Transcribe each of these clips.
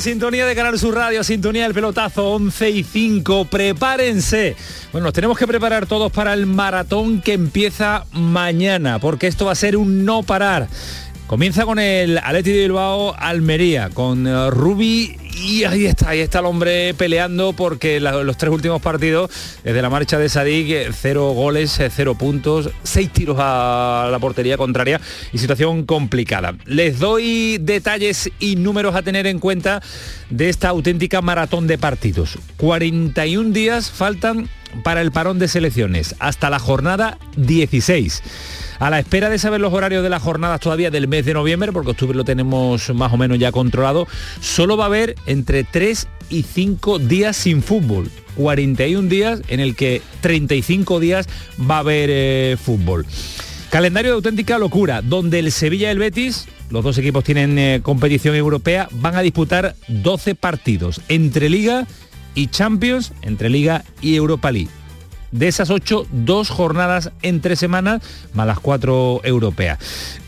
Sintonía de Canal Sur Radio, sintonía del pelotazo 11 y 5. Prepárense. Bueno, nos tenemos que preparar todos para el maratón que empieza mañana, porque esto va a ser un no parar. Comienza con el Atleti de Bilbao Almería, con eh, Rubi y ahí está, ahí está el hombre peleando porque los tres últimos partidos, desde la marcha de Sadik, eh, cero goles, eh, cero puntos, seis tiros a la portería contraria y situación complicada. Les doy detalles y números a tener en cuenta de esta auténtica maratón de partidos. 41 días faltan para el parón de selecciones, hasta la jornada 16. A la espera de saber los horarios de las jornadas todavía del mes de noviembre, porque octubre lo tenemos más o menos ya controlado, solo va a haber entre 3 y 5 días sin fútbol. 41 días en el que 35 días va a haber eh, fútbol. Calendario de auténtica locura, donde el Sevilla y el Betis, los dos equipos tienen eh, competición europea, van a disputar 12 partidos entre Liga y Champions, entre Liga y Europa League. De esas ocho, dos jornadas entre semanas, más las cuatro europeas.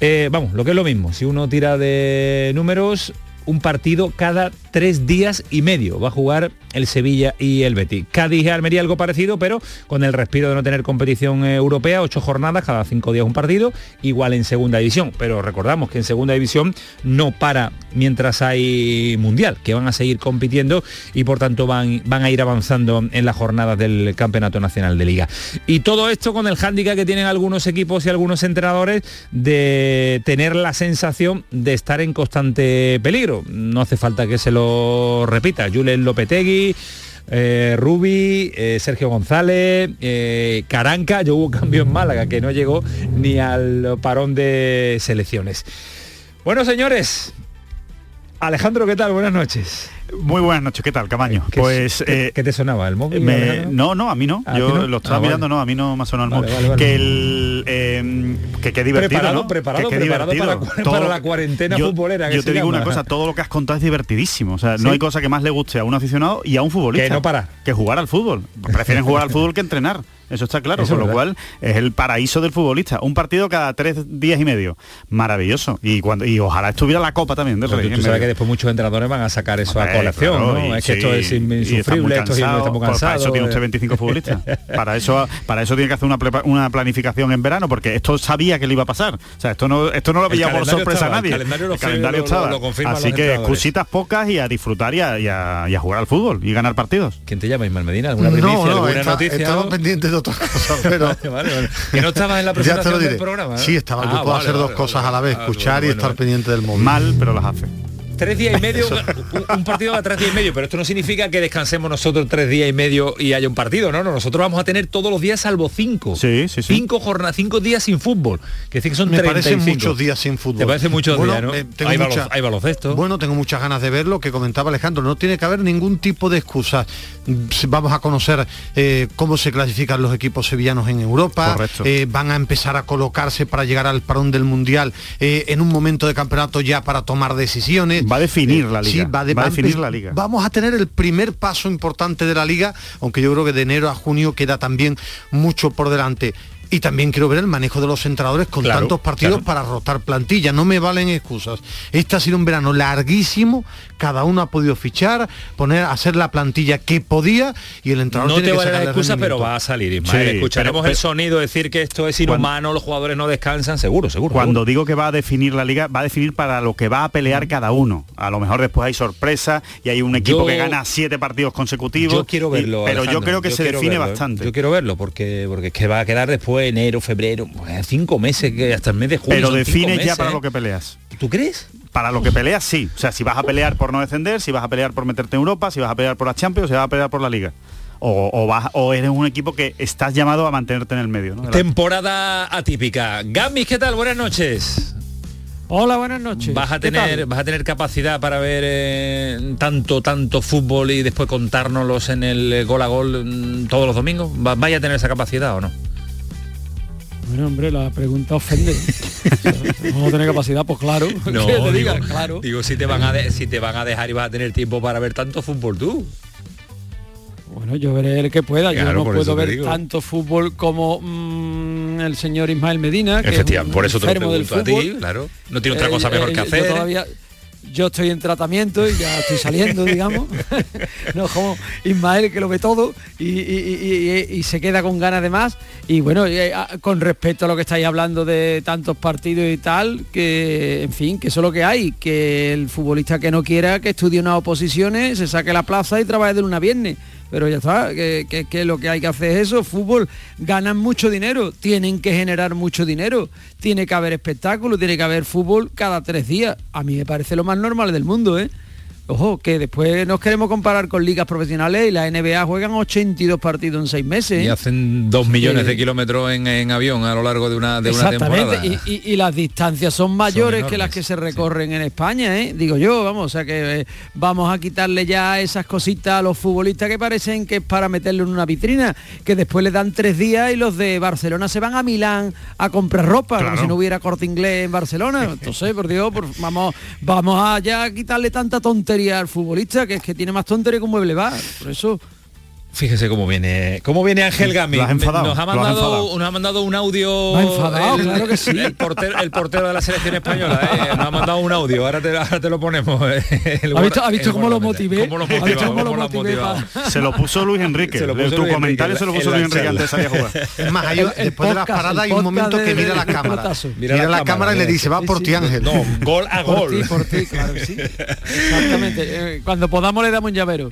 Eh, vamos, lo que es lo mismo, si uno tira de números, un partido cada tres días y medio va a jugar el Sevilla y el Betis. Cádiz y Almería algo parecido, pero con el respiro de no tener competición eh, europea, ocho jornadas, cada cinco días un partido, igual en segunda división. Pero recordamos que en segunda división no para mientras hay mundial, que van a seguir compitiendo y por tanto van, van a ir avanzando en las jornadas del Campeonato Nacional de Liga. Y todo esto con el hándicap que tienen algunos equipos y algunos entrenadores de tener la sensación de estar en constante peligro. No hace falta que se lo repita. Julen Lopetegui, eh, Rubi, eh, Sergio González, eh, Caranca, yo hubo cambio en Málaga que no llegó ni al parón de selecciones. Bueno, señores, Alejandro, ¿qué tal? Buenas noches. Muy buenas noches, ¿qué tal, Camaño? ¿Qué- Pues qué, eh, qué te sonaba? ¿El móvil? me- no, no, a mí no. ¿A Yo no? lo estaba Ah, vale. mirando, no, a mí no me ha sonado el móvil. vale, vale. Que el eh, que qué divertido, Preparado, ¿no? preparado, Que qué preparado divertido. para- para la cuarentena yo, futbolera que Yo te digo llama. una cosa, todo lo que has contado es divertidísimo. O sea, ¿Sí? no hay cosa que más le guste a un aficionado y a un futbolista. Que no parar. Que jugar al fútbol. Prefieren jugar al fútbol que entrenar. Eso está claro, Eso con es lo cual es el paraíso del futbolista. Un partido cada tres días y medio. Maravilloso. Y cuando y ojalá estuviera la copa también del Rey tú en sabes medio. que después muchos entrenadores van a sacar eso a Hombre, colación, claro, ¿no? y Es que esto es insufrible, esto es cansado, estamos pues cansados. Para eso tiene usted eh. 25 futbolistas. para eso para eso tiene que hacer una, planificación en verano, porque esto sabía que le iba a pasar. O sea, esto no, esto no lo veía por sorpresa estaba, a nadie. el calendario lo- calendario lo- estaba. lo Así que excusitas pocas y a disfrutar y a, y a- y a jugar al fútbol y ganar partidos. ¿Quién te llama, Ismael Medina? ¿Alguna primicia, No, no, alguna está- noticia? estaba algo? De otras cosas, pero... Vale, vale, vale. Que no estabas en la presentación del programa. ¿no? Sí, estaba. Ah, puedes vale, hacer dos vale, cosas vale. a la vez, Ah, escuchar y estar bueno. pendiente del móvil. Mal, pero las hace. Tres días y medio, un, un partido a tres días y medio, pero esto no significa que descansemos nosotros tres días y medio y haya un partido, no, no, nosotros vamos a tener todos los días salvo cinco. Sí, sí, sí. Cinco jornadas, cinco días sin fútbol. Que decir que son Me 35. parecen muchos días sin fútbol. Te parecen muchos Bueno, días, ¿no? me- tengo hay, balo- mucha- hay baloncesto. Bueno, tengo muchas ganas de ver lo que comentaba Alejandro. No tiene que haber ningún tipo de excusa. Mm, Vamos a conocer eh, cómo se clasifican los equipos sevillanos en Europa. Correcto. Eh, van a empezar a colocarse para llegar al parón del mundial eh, en un momento de campeonato ya para tomar decisiones. Va a definir la Sí, liga. va, de- Va a definir la liga. Vamos a tener el primer paso importante de la liga, aunque yo creo que de enero a junio queda también mucho por delante. Y también quiero ver el manejo de los entrenadores con Claro, tantos partidos claro. para rotar plantilla. No me valen excusas. Este ha sido un verano larguísimo. Cada uno ha podido fichar, poner, hacer la plantilla que podía y el entrenador No tiene te que vale la excusa, pero va a salir, Ismael. Sí, Escucharemos pero- el sonido decir que esto es inhumano, los jugadores no descansan, seguro, seguro. Cuando seguro. digo que va a definir la liga, va a definir para lo que va a pelear cada uno. A lo mejor después hay sorpresa y hay un equipo Yo- que gana siete partidos consecutivos. Yo quiero y- verlo. pero yo creo que yo se define verlo, bastante. Yo quiero verlo porque porque es que va a quedar después enero, febrero, pues, cinco meses que hasta el mes de junio. pero defines ya para ¿eh? lo que peleas. ¿Tú crees? Para lo que peleas sí. O sea, si vas a pelear por no descender, si vas a pelear por meterte en Europa, si vas a pelear por la Champions, si vas a pelear por la Liga. O, o vas, o eres un equipo que estás llamado a mantenerte en el medio. ¿no? Temporada atípica. Gamis, ¿qué tal? Buenas noches. Hola, buenas noches. Vas a ¿Qué tener, vas a tener capacidad para ver eh, tanto, tanto fútbol y después contárnoslos en el eh, gol a gol mm, todos los domingos. Va- ¿Vaya a tener esa capacidad o no? Bueno, hombre, la pregunta ofende. Vamos a tener capacidad, pues claro. No, te digo, diga, claro. digo si te van a de- si te van a dejar y vas a tener tiempo para ver tanto fútbol tú. Bueno, yo veré el que pueda. Claro, yo no puedo ver digo. tanto fútbol como mm, el señor Ismael Medina, que es Efectivamente, un por eso te lo pregunto a ti, claro. No tiene otra Eh, cosa mejor eh, que yo hacer. todavía- yo estoy en tratamiento y ya estoy saliendo, digamos. no como Ismael que lo ve todo y, y- y- y- y se queda con ganas de más. Y bueno, eh, a- con respecto a lo que estáis hablando de tantos partidos y tal, que en fin, que eso es lo que hay, que el futbolista que no quiera que estudie unas oposiciones, se saque la plaza y trabaje de luna a viernes. Pero ya está, que, que- lo que hay que hacer es eso, fútbol, ganan mucho dinero, tienen que generar mucho dinero, tiene que haber espectáculo, tiene que haber fútbol cada tres días. A mí me parece lo más normal del mundo, ¿eh? Ojo, que después nos queremos comparar con ligas profesionales y la NBA juegan 82 partidos en seis meses. Y ¿eh? hacen dos millones de kilómetros en, en avión a lo largo de una, de una temporada. y, y- y las distancias son mayores que enormes, las que se recorren en España, ¿eh? digo yo, vamos, o sea que eh, vamos a quitarle ya esas cositas a los futbolistas que parecen que es para meterlo en una vitrina, que después le dan tres días y los de Barcelona se van a Milán a comprar ropa, como si no hubiera corte inglés en Barcelona. Entonces, por Dios, por- vamos, vamos a ya quitarle tanta tontería al futbolista, que es que tiene más tontería que un mueble bar. Por eso. Fíjese cómo viene, cómo viene Ángel Gami. Lo has enfadado, Nos ha lo has mandado, enfadado. nos ha mandado un audio. Enfadado, claro que sí. El portero, el portero de la selección española, ¿eh? nos ha mandado un audio. Ahora te, ahora te lo ponemos. eh, el ¿Ha visto, guarda- ha visto el cómo lo motivé? ¿Cómo lo ¿Ha visto motivado? cómo lo ¿Cómo lo has motivé motivado? pa- Se lo puso Luis Enrique. Se lo puso tu Luis comentario Enrique se lo puso Luis Enrique antes de salir a jugar. Es más, hay- El- el después de la podcast, parada el hay un momento que mira la cámara. Mira Mira, la la, cámara, y le mira. dice, va por ti Ángel. No, gol a gol. ti, por ti, claro que sí. Exactamente. Eh, Cuando podamos le damos un llavero.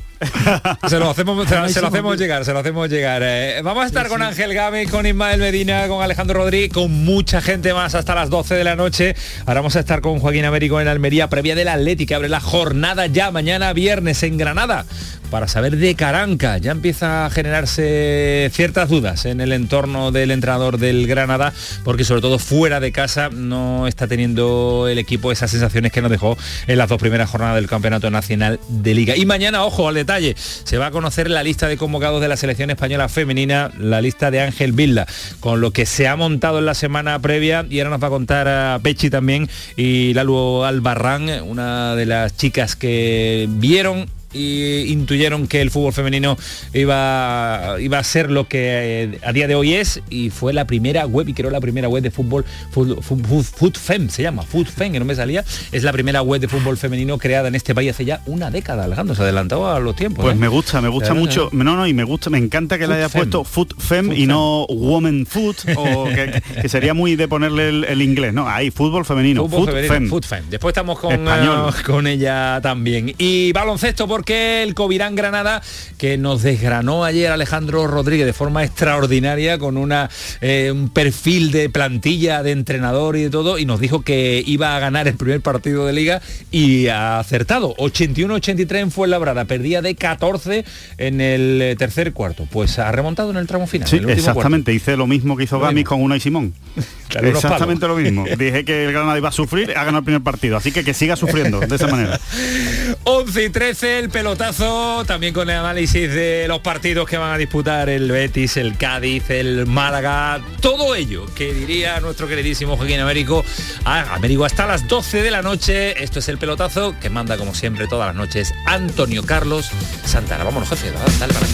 Se lo hacemos, hacemos llegar, se lo hacemos llegar. Eh, vamos a estar con Ángel Gámez, con Ismael Medina, con Alejandro Rodríguez, con mucha gente más hasta las 12 de la noche. Ahora vamos a estar con Joaquín Américo en Almería, previa del Atlético, que abre la jornada ya mañana viernes en Granada. Para saber de Caranca, ya empieza a generarse ciertas dudas en el entorno del entrenador del Granada, porque sobre todo fuera de casa no está teniendo el equipo esas sensaciones que nos dejó en las dos primeras jornadas del Campeonato Nacional de Liga. Y mañana, ojo al detalle, se va a conocer la lista de convocados de la selección española femenina, la lista de Ángel Vilda, con lo que se ha montado en la semana previa y ahora nos va a contar a Pechi también y Lalu Albarrán, una de las chicas que vieron y intuyeron que el fútbol femenino iba, iba a ser lo que eh, a día de hoy es y fue la primera web y creo la primera web de fútbol fútbol- FootFem se llama FootFem que no me salía es la primera web de fútbol femenino creada en este país hace ya una década Alejandro se adelantó a los tiempos Pues ¿eh? me gusta, me gusta mucho. No, no, y me gusta, me encanta que le haya puesto food fem Food y no woman food, o que, que sería muy de ponerle el, el inglés, ¿no? Ahí, fútbol femenino, Fútbol food. Después estamos con, eh, con ella también. Y baloncesto porque el Covirán Granada, que nos desgranó ayer Alejandro Rodríguez de forma extraordinaria, con una, eh, un perfil de plantilla, de entrenador y de todo, y nos dijo que iba a ganar el primer partido de liga y ha acertado. 81-83 en Fuenlabrada, perdía de 14 en el eh, tercer cuarto. Pues ha remontado en el tramo final. Sí, exactamente. Hice lo mismo que hizo Gamis con Una y Simón. Claro, exactamente lo mismo. Dije que el Granada iba a sufrir, ha ganado el primer partido. Así que que siga sufriendo de esa manera. 11 y 13 el pelotazo, también con el análisis de los partidos que van a disputar el Betis, el Cádiz, el Málaga, todo ello que diría nuestro queridísimo Joaquín Américo, a Américo hasta las 12 de la noche. Esto es el pelotazo que manda como siempre todas las noches Antonio Carlos Santana. Vámonos, jefe, dale, para.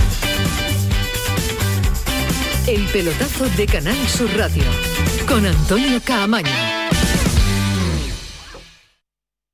El pelotazo de Canal Sur Radio con Antonio Caamaño.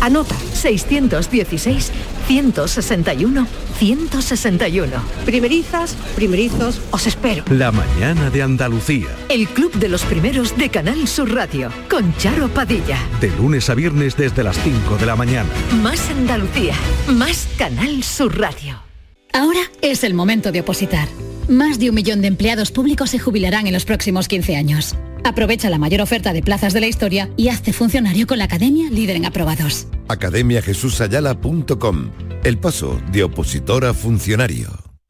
Anota. 616 161 161. Primerizas, primerizos, os espero. La mañana de Andalucía. El club de los primeros de Canal Sur Radio con Charo Padilla. De lunes a viernes desde las 5 de la mañana. Más Andalucía, más Canal Sur Radio. Ahora es el momento de opositar. Más de un millón de empleados públicos se jubilarán en los próximos 15 años. Aprovecha la mayor oferta de plazas de la historia y hazte funcionario con la Academia Líder en Aprobados. academiajesusayala.com El paso de opositor a funcionario.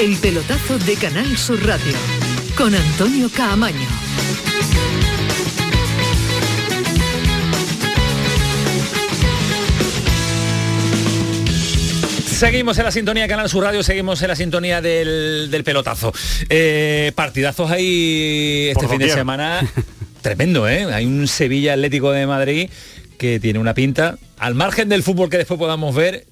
El pelotazo de Canal Sur Radio con Antonio Caamaño. Seguimos en la sintonía de Canal Sur Radio, seguimos en la sintonía del, del pelotazo. Eh, partidazos ahí este Por fin de semana. Tremendo, ¿eh? Hay un Sevilla Atlético de Madrid que tiene una pinta, al margen del fútbol que después podamos ver,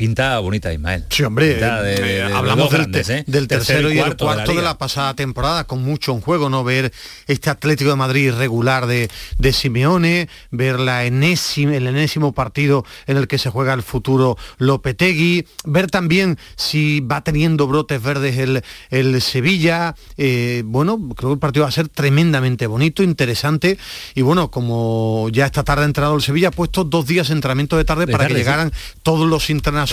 pinta bonita, Ismael. Sí, hombre, de- eh, de- de hablamos del, grandes, ¿eh? del tercero, y el cuarto, de, la pasada temporada, con mucho en juego, ¿no? Ver este Atlético de Madrid regular de, de Simeone, ver la enésima, el enésimo partido en el que se juega el futuro Lopetegui, ver también si va teniendo brotes verdes el, el Sevilla. eh, bueno, creo que el partido va a ser tremendamente bonito, interesante. Y bueno, como ya esta tarde ha entrenado el Sevilla, ha puesto dos días de entrenamiento de tarde De para tarde, que sí. llegaran todos los internacionales.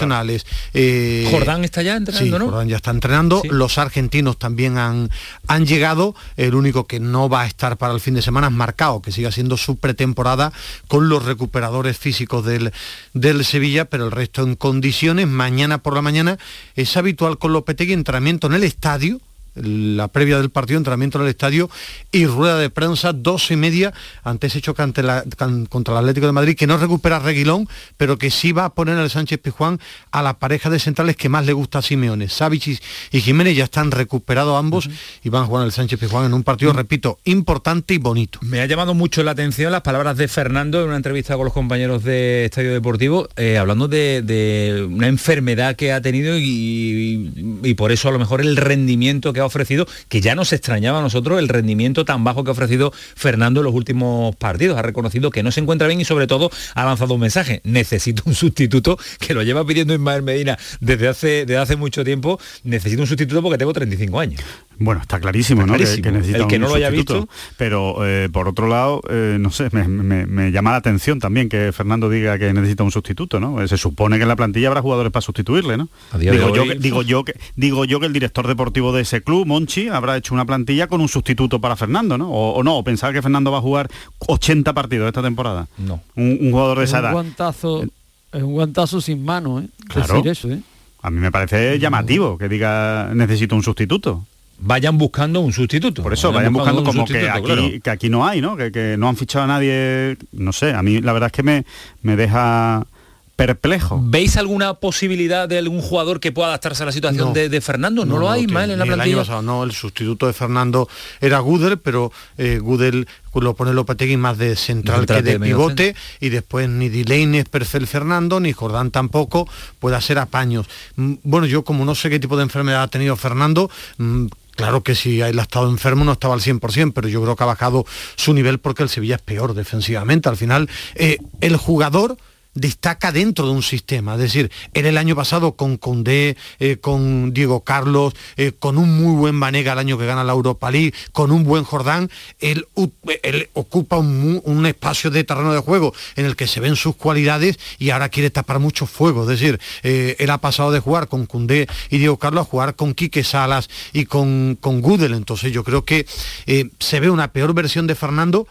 Eh, Jordán está ya entrenando, Sí, ¿no? Jordán ya está entrenando. Los argentinos también han, han llegado. El único que no va a estar para el fin de semana es Marcao, que sigue haciendo su pretemporada con los recuperadores físicos del, del Sevilla, pero el resto en condiciones. Mañana por la mañana es habitual con Lopetegui entrenamiento en el estadio la previa del partido, entrenamiento en el estadio y rueda de prensa, dos y media, ante ese choque ante la- contra el Atlético de Madrid, que no recupera a Reguilón, pero que sí va a poner al Sánchez Pizjuán a la pareja de centrales que más le gusta a Simeone. Savic y, Jiménez ya están recuperados ambos y van a jugar el Sánchez Pizjuán en un partido, repito, importante y bonito. Me ha llamado mucho la atención las palabras de Fernando en una entrevista con los compañeros de Estadio Deportivo, eh, hablando de, de una enfermedad que ha tenido y, y- y por eso a lo mejor el rendimiento que ha ofrecido, que ya nos extrañaba a nosotros el rendimiento tan bajo que ha ofrecido Fernando en los últimos partidos. Ha reconocido que no se encuentra bien y sobre todo ha lanzado un mensaje. Necesito un sustituto que lo lleva pidiendo Ismael Medina desde hace, desde hace mucho tiempo. Necesito un sustituto porque tengo 35 años. Bueno, está clarísimo, Está ¿no? Que- clarísimo. Que, necesita El que un no lo haya sustituto. visto. Pero eh, por otro lado, eh, no sé, me, me- me llama la atención también que Fernando diga que necesita un sustituto, ¿no? Eh, Se supone que en la plantilla habrá jugadores para sustituirle, ¿no? Digo yo, que, digo yo que digo yo que el director deportivo de ese club, Monchi, habrá hecho una plantilla con un sustituto para Fernando, ¿no? O, o no, o pensar que Fernando va a jugar 80 partidos esta temporada. No. Un, un jugador de Es esa un edad. guantazo, es un guantazo sin mano, ¿eh? Claro. Decir eso, ¿eh? A mí me parece llamativo que diga necesito un sustituto. Vayan buscando un sustituto. Por eso, vayan buscando un como que aquí, claro. que aquí no hay, ¿no? Que, que no han fichado a nadie, no sé, a mí la verdad es que me, me deja perplejo. ¿Veis alguna posibilidad de algún jugador que pueda adaptarse a la situación No. de, de Fernando? No, lo hay, tiene. Ismael, en la Ni el plantilla. año pasado no, el sustituto de Fernando era Gudel, pero eh, Gudel lo pone Lopetegui más de central que de pivote y después ni Delaney es perfil Fernando, ni Jordán tampoco puede hacer apaños. Mm, Bueno, yo como no sé qué tipo de enfermedad ha tenido Fernando, mm, Claro que si él ha estado enfermo no estaba al 100%, pero yo creo que ha bajado su nivel porque el Sevilla es peor defensivamente. Al final, eh, el jugador destaca dentro de un sistema. Es decir, él el año pasado con Condé, eh, con Diego Carlos, eh, con un muy buen Vanega el año que gana la Europa League, con un buen Jordán, él, ocupa un, espacio de terreno de juego en el que se ven sus cualidades y ahora quiere tapar mucho fuego. Es decir, eh, él ha pasado de jugar con Cundé y Diego Carlos a jugar con Quique Salas y con, con Gudel. Entonces yo creo que se ve una peor versión de Fernando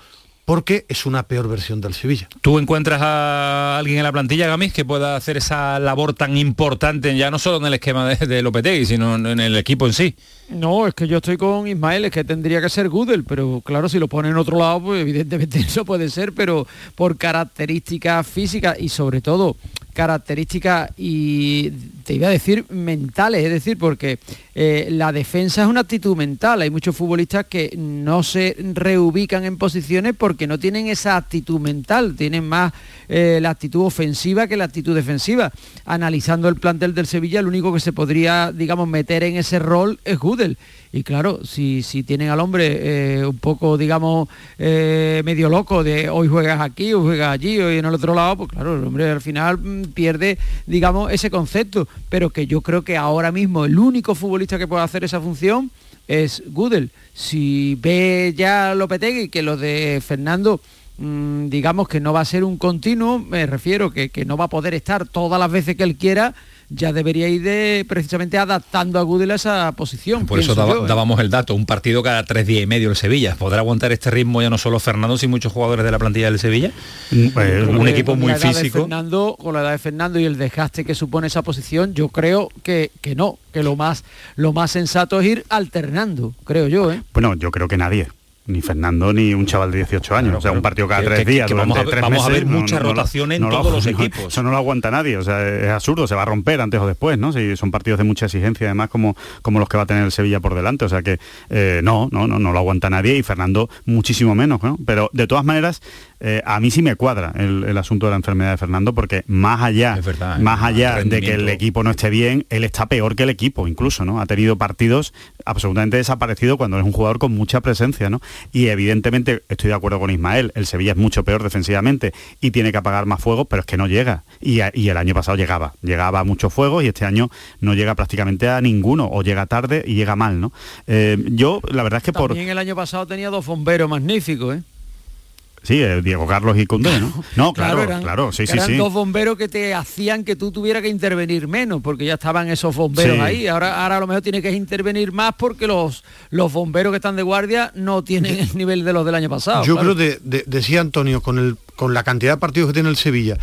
porque es una peor versión del Sevilla. ¿Tú encuentras a alguien en la plantilla, Gamis, que pueda hacer esa labor tan importante, ya no solo en el esquema de, de Lopetegui, sino en el equipo en sí? No, es que yo estoy con Ismael, es que tendría que ser Gudel, pero claro, si lo pone en otro lado, pues evidentemente eso puede ser, pero por características físicas y sobre todo características y te iba a decir mentales, es decir, porque eh, la defensa es una actitud mental. Hay muchos futbolistas que no se reubican en posiciones porque no tienen esa actitud mental, tienen más eh, la actitud ofensiva que la actitud defensiva. Analizando el plantel del Sevilla, el único que se podría, digamos, meter en ese rol es Gudel. Y claro, si, si tienen al hombre eh, un poco, digamos, medio loco de hoy juegas aquí, hoy juegas allí, hoy en el otro lado, pues claro, el hombre al final mm, pierde, digamos, ese concepto. Pero que yo creo que ahora mismo el único futbolista que puede hacer esa función es Gudel. Si ve ya Lopetegui que lo de Fernando mm, digamos que no va a ser un continuo, me refiero que, que no va a poder estar todas las veces que él quiera, ya debería ir de, precisamente adaptando a Gudel a esa posición. Por eso ¿eh? dábamos el dato, un partido cada tres días y medio el Sevilla. ¿Podrá aguantar este ritmo ya no solo Fernando, sino muchos jugadores de la plantilla del Sevilla? Mm, pues, un equipo muy físico. Fernando, con la edad de Fernando y el desgaste que supone esa posición, yo creo que, que no, que lo más, lo más sensato es ir alternando, creo yo. ¿eh? Bueno, yo creo que nadie ni Fernando ni un chaval de 18 años. o sea, un partido cada tres días. vamos a, ver, vamos a ver mucha rotación en todos los equipos. Eso no lo aguanta nadie. O sea, es absurdo, se va a romper antes o después, ¿no? Si son partidos de mucha exigencia, además, como, como los que va a tener el Sevilla por delante. O sea que eh, no, no, no, no lo aguanta nadie y Fernando muchísimo menos, ¿no? Pero de todas maneras, eh, a mí sí me cuadra el, asunto de la enfermedad de Fernando porque más allá, más allá de que el equipo no esté bien, él está peor que el equipo incluso, ¿no? Ha tenido partidos absolutamente desaparecidos cuando es un jugador con mucha presencia, ¿no? Y evidentemente estoy de acuerdo con Ismael, el Sevilla es mucho peor defensivamente y tiene que apagar más fuego, pero es que no llega. Y, el año pasado llegaba, llegaba a muchos fuegos y este año no llega prácticamente a ninguno, o llega tarde y llega mal, ¿no? Eh, yo, la verdad es que por... También el año pasado tenía dos bomberos magníficos, ¿eh? Sí, eh, Diego Carlos y Condé, ¿no? No, claro, claro, sí, sí, eran dos bomberos que te hacían que tú tuvieras que intervenir menos, porque ya estaban esos bomberos ahí. Ahora, ahora a lo mejor tiene que intervenir más porque los, los bomberos que están de guardia no tienen el nivel de los del año pasado. Yo creo, que decía Antonio, con, el, con la cantidad de partidos que tiene el Sevilla,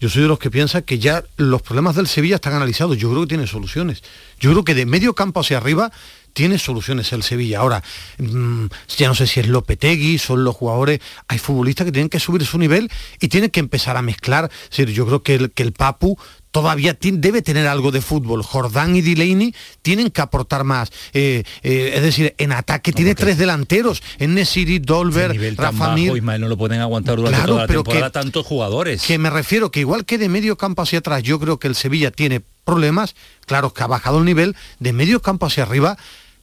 yo soy de los que piensa que ya los problemas del Sevilla están analizados. Yo creo que tiene soluciones. Yo creo que de medio campo hacia arriba tiene soluciones el Sevilla. Ahora, mm, ya no sé si es Lopetegui, son los jugadores, hay futbolistas que tienen que subir su nivel y tienen que empezar a mezclar. Es decir, yo creo que el, que el Papu todavía debe tener algo de fútbol. Jordán y Delaney tienen que aportar más. Eh, eh, es decir, en ataque tiene tres delanteros. En Nesiri, Dolber, Rafa Mir. no lo pueden aguantar durante toda la temporada tantos jugadores. Que me refiero que igual que de medio campo hacia atrás, yo creo que el Sevilla tiene problemas, claro que ha bajado el nivel, de medio campo hacia arriba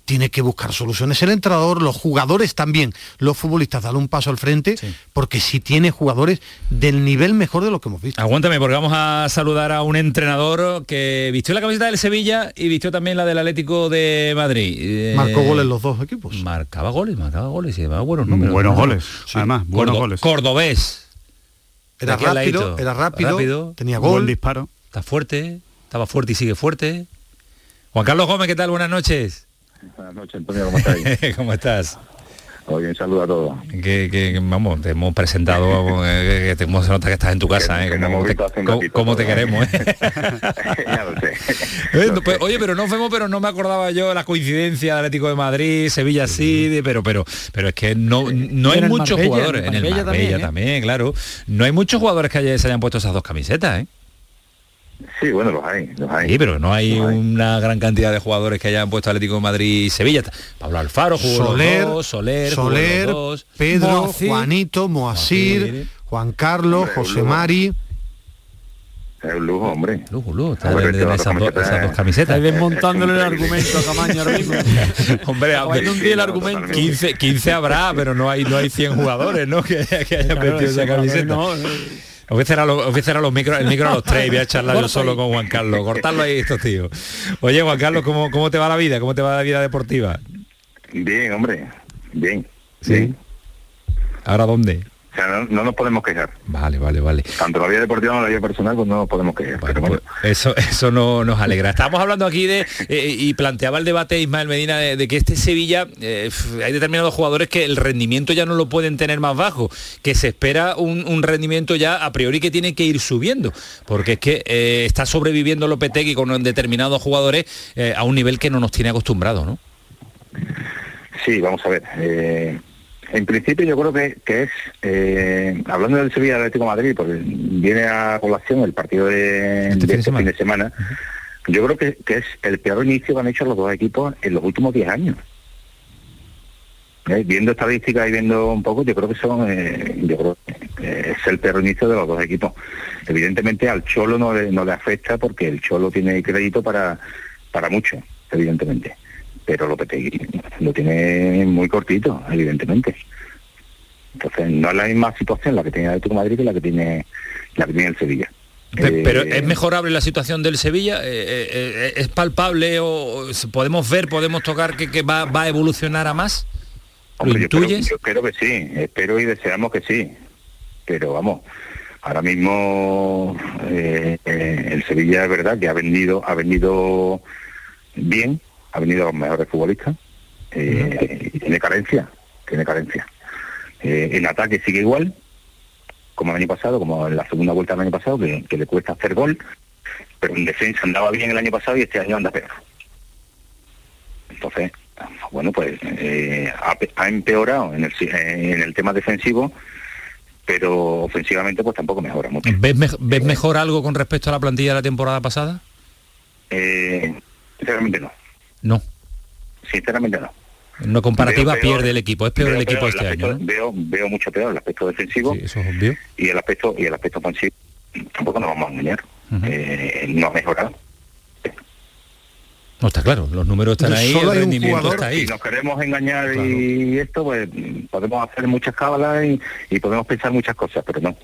tiene que buscar soluciones el entrenador, los jugadores también, los futbolistas, dar un paso al frente, porque si tiene jugadores del nivel mejor de lo que hemos visto. Aguántame, porque vamos a saludar a un entrenador que vistió la camiseta del Sevilla y vistió también la del Atlético de Madrid. Eh, Marcó goles los dos equipos. Marcaba goles, marcaba goles y además buenos números. Buenos goles, además, buenos goles. Cordobés. Era rápido, era rápido, tenía gol. disparo. Está fuerte, estaba fuerte y sigue fuerte. Juan Carlos Gómez, ¿qué tal? Buenas noches. Buenas noches, Antonio, ¿cómo estás? ¿Cómo estás? Oye, un saludo a todos. Que, vamos, te hemos presentado, eh, que te hemos nota que estás en tu casa, eh, como, te, queremos. Eh. ya lo sé. Eh, pues, oye, pero no fuimos, pero no me acordaba yo la coincidencia de Atlético de Madrid, Sevilla sí, pero pero pero es que no, no hay muchos jugadores. En el Marbella, también, claro. No hay muchos jugadores que se hayan puesto esas dos camisetas, ¿eh? Sí, bueno, los hay, los hay. Sí, pero no hay una gran cantidad de jugadores que hayan puesto Atlético de Madrid y Sevilla. Pablo Alfaro jugó Soler, los dos, Soler, Soler Pedro, Juanito, Moasir, Juan Carlos, José Mari. Es un lujo, hombre. Lujo, lujo. Está esas, dos camisetas. Está desmontándole el argumento a Camaño ahora mismo. hombre, un día el argumento. 15, 15 habrá, pero no hay, no hay 100 jugadores, ¿no? Que, que hayan metido esa camiseta. No, Os voy a cerrar los, os voy a cerrar los micros, el micro a los tres y voy a charlar yo solo con Juan Carlos. Cortarlo ahí estos tíos. Oye, Juan Carlos, ¿cómo, ¿cómo te va la vida? ¿Cómo te va la vida deportiva? Bien, hombre, bien. Sí. ¿Ahora dónde? O sea, no, no nos podemos quejar. Vale, vale, vale. Tanto la vida deportiva como la vida personal, pues no nos podemos quejar. pero bueno. Eso, eso no, nos alegra. Estábamos hablando aquí de, eh, y planteaba el debate Ismael Medina de, de que este Sevilla, eh, hay determinados jugadores que el rendimiento ya no lo pueden tener más bajo, que se espera un, un rendimiento ya a priori que tiene que ir subiendo, porque es que eh, está sobreviviendo Lopetegui con determinados jugadores a un nivel que no nos tiene acostumbrados, ¿no? Sí, vamos a ver. eh, en principio yo creo que, que es, eh, hablando del Sevilla Atlético de Madrid, porque viene a colación el partido de, de este fin de semana, yo creo que, que es el peor inicio que han hecho los dos equipos en los últimos 10 años. Eh, Viendo estadísticas y viendo un poco, yo creo que son, eh, yo creo que es el peor inicio de los dos equipos. Evidentemente al Cholo no le, no le afecta porque el Cholo tiene crédito para, para mucho, evidentemente pero Lopetegui lo tiene muy cortito, evidentemente. Entonces no es la misma situación la que tiene el Atlético de Madrid que la que tiene la que tiene el Sevilla. Pe- Pero Eh, es mejorable la situación del Sevilla, Eh, eh, es palpable o podemos ver, podemos tocar que, que va, va a evolucionar a más. ¿Lo hombre, yo espero, intuyes? yo espero que sí, espero y deseamos que sí. Pero vamos, ahora mismo eh, eh, el Sevilla es verdad que ha vendido, ha vendido bien, ha venido a los mejores futbolistas, eh, y tiene carencia, tiene carencia. Eh, en ataque sigue igual, como el año pasado, como en la segunda vuelta del año pasado, que, que le cuesta hacer gol, pero en defensa andaba bien el año pasado y este año anda peor. Entonces, bueno, pues eh, ha, pe- ha empeorado en el, si- en el tema defensivo, pero ofensivamente pues tampoco mejora mucho. ¿Ves, ves mejor algo con respecto a la plantilla de la temporada pasada? Eh, sinceramente no, No. sinceramente no. En una comparativa peor- pierde el equipo, es peor el equipo peor este aspecto- año. ¿no? Veo, veo mucho peor el aspecto defensivo Eso es obvio. y el aspecto y el aspecto ofensivo tampoco nos vamos a engañar. Eh, no ha mejorado. No está claro, los números están ahí, el rendimiento está ahí. Si nos queremos engañar y esto, pues podemos hacer muchas cábalas y, y podemos pensar muchas cosas, pero no.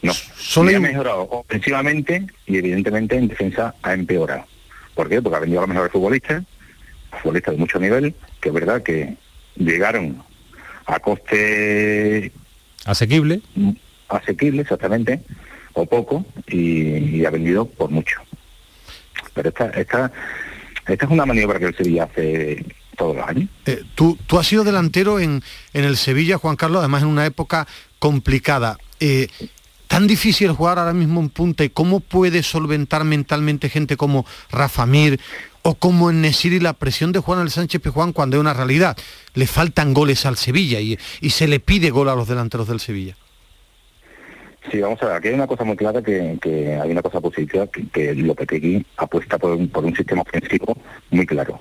No. Solo Y ha mejorado ofensivamente y evidentemente en defensa ha empeorado. ¿Por qué? Porque ha venido a los mejores futbolistas, futbolistas de mucho nivel, que es verdad que llegaron a coste Asequible. asequible exactamente, o poco, y, y ha vendido por mucho. Pero esta, esta, esta es una maniobra que el Sevilla hace todos los años. Eh, tú, tú has sido delantero en, en el Sevilla, Juan Carlos, además en una época complicada. Eh, tan difícil jugar ahora mismo en punta y cómo puede solventar mentalmente gente como Rafa Mir o como en Nesiri la presión de Juan el Sánchez Pejuán cuando es una realidad. Le faltan goles al Sevilla y, y se le pide gol a los delanteros del Sevilla. Sí, vamos a ver, aquí hay una cosa muy clara que, que hay una cosa positiva, que, que Lopetegui apuesta por un, por un sistema ofensivo muy claro.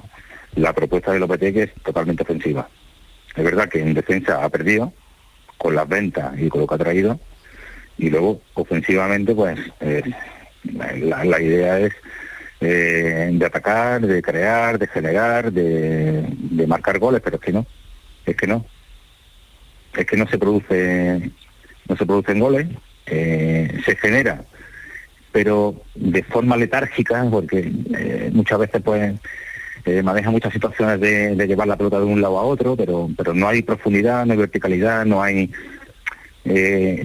La propuesta de Lopetegui es totalmente ofensiva. Es verdad que en defensa ha perdido con las ventas y con lo que ha traído, y luego ofensivamente pues eh, la idea es eh, de atacar, de crear, de generar, de, marcar goles, pero es que no, es que no, es que no se produce, no se producen goles, eh, se genera, pero de forma letárgica, porque eh, muchas veces pues maneja muchas situaciones de, llevar la pelota de un lado a otro, pero, pero no hay profundidad, no hay verticalidad, no hay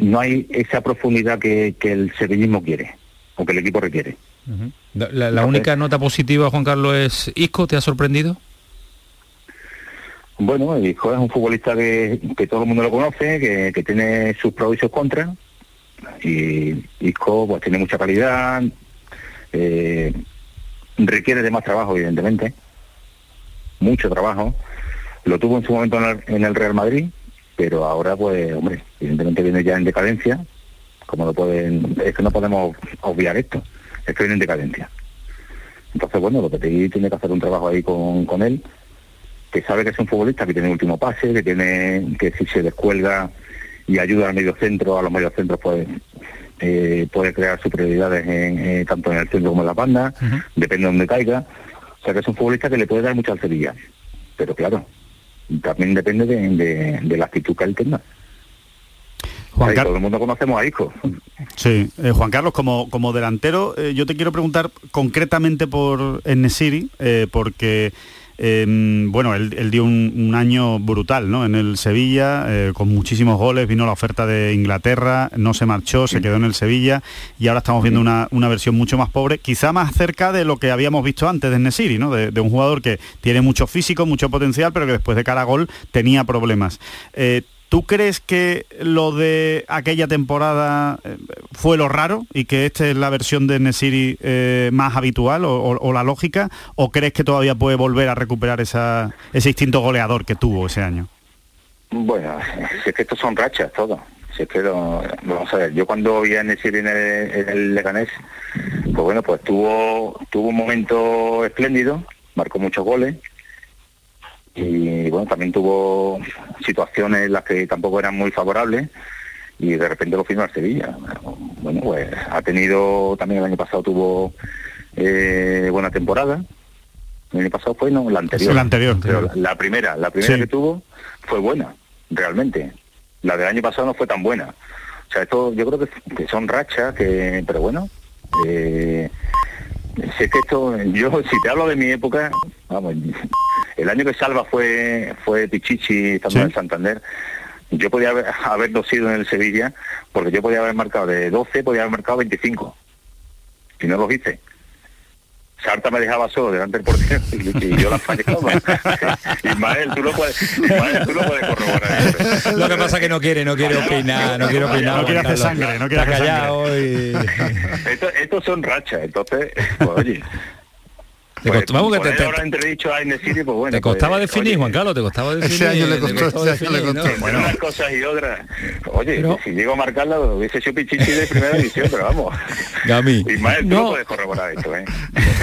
no hay esa profundidad que, el sevillismo quiere o que el equipo requiere. La- la única nota positiva, Juan Carlos, es Isco, ¿te ha sorprendido? Bueno, Isco es un futbolista que, que todo el mundo lo conoce, que, que tiene sus pros y sus contras. Y Isco pues tiene mucha calidad, eh, requiere de más trabajo, evidentemente, mucho trabajo. Lo tuvo en su momento en el, en el Real Madrid, pero ahora, pues, hombre, evidentemente viene ya en decadencia. Como lo pueden, es que no podemos obviar esto, es que viene en decadencia. Entonces, bueno, Lopetegui tiene que hacer un trabajo ahí con, con él, que sabe que es un futbolista que tiene último pase, que tiene que si se descuelga y ayuda al medio centro, a los medios centros pues eh, puede crear superioridades en, eh, tanto en el centro como en la banda, depende de donde caiga. O sea que es un futbolista que le puede dar mucho al Sevilla. Pero claro, también depende de, de- de la actitud que él tenga. Juan Ahí Car- todo el mundo conocemos a Isco. Sí, eh, Juan Carlos, como, como delantero, eh, yo te quiero preguntar concretamente por Enesiri, eh, porque eh, bueno, él, él dio un, un año brutal ¿no? en el Sevilla, con muchísimos goles, vino la oferta de Inglaterra, no se marchó, se quedó en el Sevilla y ahora estamos viendo una, una versión mucho más pobre, quizá más cerca de lo que habíamos visto antes de Enesiri, ¿no? de, de un jugador que tiene mucho físico, mucho potencial, pero que después de cara a gol tenía problemas. ¿Tú crees que lo de aquella temporada eh, fue lo raro y que esta es la versión de Nesiri eh, más habitual o, la lógica? ¿O crees que todavía puede volver a recuperar ese instinto goleador que tuvo ese año? Bueno, es que estos son rachas todo. Si es que lo- vamos a ver, yo cuando vi a Nesiri en el, el Leganés, pues bueno, pues tuvo un momento espléndido, marcó muchos goles y bueno, también tuvo situaciones en las que tampoco eran muy favorables y de repente lo firmó al Sevilla. Bueno, pues ha tenido, también el año pasado tuvo eh, buena temporada. El año pasado fue, no, la anterior. Sí, la anterior, Pero la, la primera, la primera Sí. que tuvo fue buena, realmente. La del año pasado no fue tan buena. O sea, esto yo creo que, que son rachas, que, pero bueno, eh, sé que esto, yo si te hablo de mi época, vamos, el año que salva fue fue Pichichi estando Sí. en Santander, yo podía haber, haberlo sido en el Sevilla, porque yo podía haber marcado de 12, podía haber marcado 25. Y no lo hice. Sarta me dejaba solo delante del portero y, yo la fallaba. Ismael, tú lo puedes, Ismael, tú lo puedes corroborar. eso. Lo que pasa es que no quiere, no quiere opinar, no quiere opinar. No quiere hacer sangre, no quiere Está hacer callado y- Esto- estos son rachas, entonces, pues oye. Te Pues, vamos que te- te- pues bueno. Te costaba pues, definir, oye, Juan Carlos, te costaba definir. Ese año le te costó, ese año le definir, ¿no? costó. Entre unas cosas y otras. Oye, Pero- si llego a marcarla, hubiese sido Pichichi de primera división, pero vamos. Gami. Ismael, tú No. no puedes corroborar esto, ¿eh?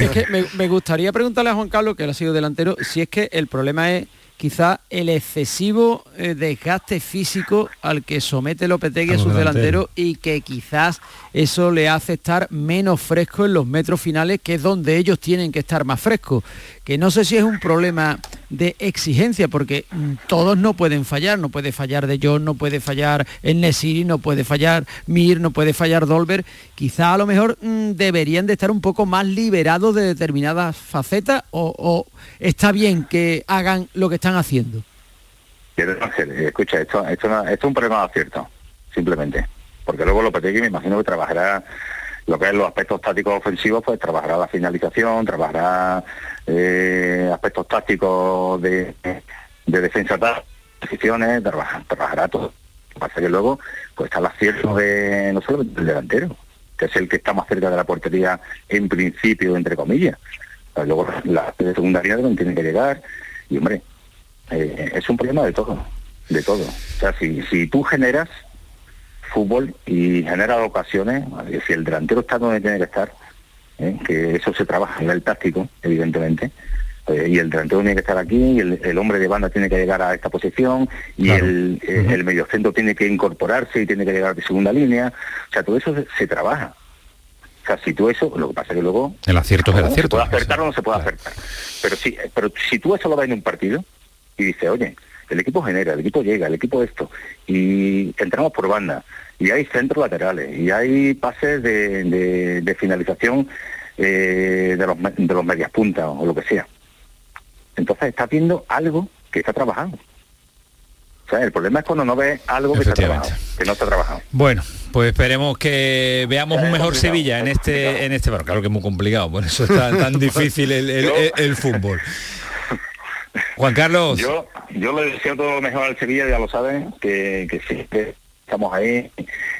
Es que me, me gustaría preguntarle a Juan Carlos, que él ha sido delantero, si es que el problema es quizá el excesivo eh, desgaste físico al que somete Lopetegui A a sus delanteros. delanteros y que quizás eso le hace estar menos fresco en los metros finales, que es donde ellos tienen que estar más frescos. Que no sé si es un problema de exigencia, porque mm, todos no pueden fallar, no puede fallar De Jong, no puede fallar el Nesiri, no puede fallar Mir, no puede fallar Dolber. Quizá a lo mejor mm, deberían de estar un poco más liberados de determinadas facetas o, está bien que hagan lo que están haciendo. Eh, escucha, esto, esto, es un problema acierto, simplemente. Porque luego Lopetegui me imagino que trabajará lo que es los aspectos tácticos ofensivos, pues trabajará la finalización, trabajará eh, aspectos tácticos de, de defensa, posiciones, trabaja- trabajará todo. Pasa que luego pues está el acierto de no solo del delantero, que es el que está más cerca de la portería en principio, entre comillas. Pero luego la de segunda línea donde tiene que llegar y hombre, eh, es un problema de todo, de todo. O sea, si, si tú generas fútbol y generas ocasiones, si el delantero está donde tiene que estar, eh, que eso se trabaja a nivel táctico, evidentemente, eh, y el delantero tiene que estar aquí, y el, el hombre de banda tiene que llegar a esta posición, y Claro. el, eh, el mediocentro tiene que incorporarse y tiene que llegar de segunda línea. O sea, todo eso se, se trabaja. O sea, si tú eso, lo que pasa es que luego El acierto es el acierto. Se puede acertar o no se puede acertar. Pero si, pero si tú eso lo ves en un partido y dices, oye, el equipo genera, el equipo llega, el equipo esto, y entramos por banda, y hay centros laterales, y hay pases de, de- de finalización eh, de, los, de los medias puntas o lo que sea. Entonces estás viendo algo que está trabajando. O sea, el problema es cuando no ves algo que está trabajado, que no está trabajado. Bueno, pues esperemos que veamos un mejor Sevilla en es este, complicado. en este, bueno, claro que es muy complicado, por eso es tan, tan difícil el, el- Yo- el- el fútbol. Juan Carlos, Yo, yo le deseo todo lo mejor al Sevilla, ya lo saben, que, que sí, que estamos ahí.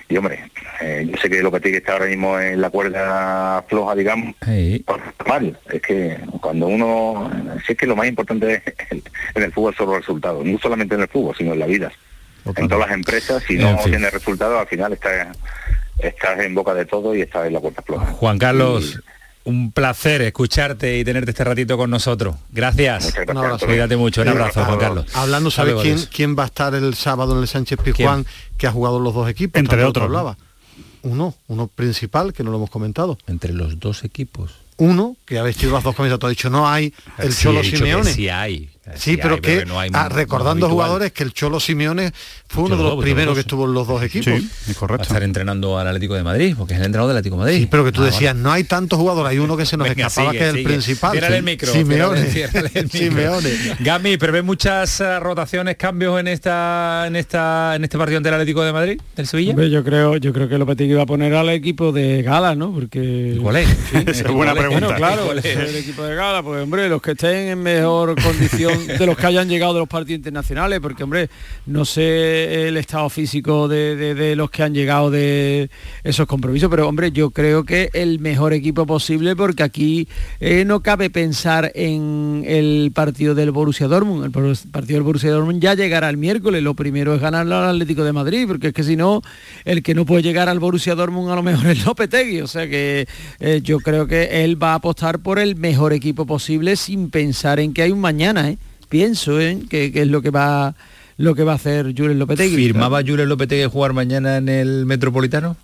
Y hombre, eh, yo sé que lo que tiene que estar ahora mismo en la cuerda floja, digamos, Sí. normal. Es que cuando uno, si es que lo más importante en, en el fútbol son los resultados, no solamente en el fútbol, sino en la vida. En todas las empresas, si no En fin. tienes resultados, al final estás, estás en boca de todo y estás en la cuerda floja. Juan Carlos, un placer escucharte y tenerte este ratito con nosotros. Gracias. Muchas gracias, abrazo. Cuídate mucho, un abrazo, Juan. Carlos. Hablando, ¿sabes quién, va a estar el sábado en el Sánchez Pizjuán que ha jugado los dos equipos? Entre otros, hablaba. Uno, uno principal, que no lo hemos comentado. Entre los dos equipos. Uno, que ha vestido las dos camisetas, ha dicho no hay el Sí, Cholo Simeone. sí hay. Sí, Sí, pero hay, que pero no hay ah, recordando jugadores que el Cholo Simeone fue uno Cholo de los Lobo, primeros que estuvo en los dos equipos. Sí, es Va a correcto. estar entrenando al Atlético de Madrid, porque es el entrenador del Atlético de Madrid. Sí, pero que tú Ah, decías, no hay tantos jugadores, hay uno que se nos Venga, escapaba sigue, que es el sigue. principal. Sí. el micro. Simeone. el micro. Simeone. Gami, ¿prevé muchas eh, rotaciones, cambios en esta en esta en este partido ante el Atlético de Madrid, del Sevilla? Hombre, yo creo, yo creo que Lopetegui va a poner al equipo de gala, ¿no? Porque ¿Cuál es? Esa es buena pregunta. Bueno, claro, ¿Cuál es? el equipo de gala, pues hombre, los que estén en mejor condición de los que hayan llegado de los partidos internacionales, porque hombre, no sé el estado físico de, de- los que han llegado de esos compromisos, pero hombre, yo creo que el mejor equipo posible, porque aquí eh, no cabe pensar en el partido del Borussia Dortmund. El partido del Borussia Dortmund ya llegará el miércoles. Lo primero es ganarle al Atlético de Madrid, porque es que si no, el que no puede llegar al Borussia Dortmund a lo mejor es Lopetegui. O sea que eh, yo creo que él va a apostar por el mejor equipo posible sin pensar en que hay un mañana, ¿eh? Pienso en que, que es lo que va lo que va a hacer Julen Lopetegui. ¿Firmaba Julen Lopetegui jugar mañana en el Metropolitano?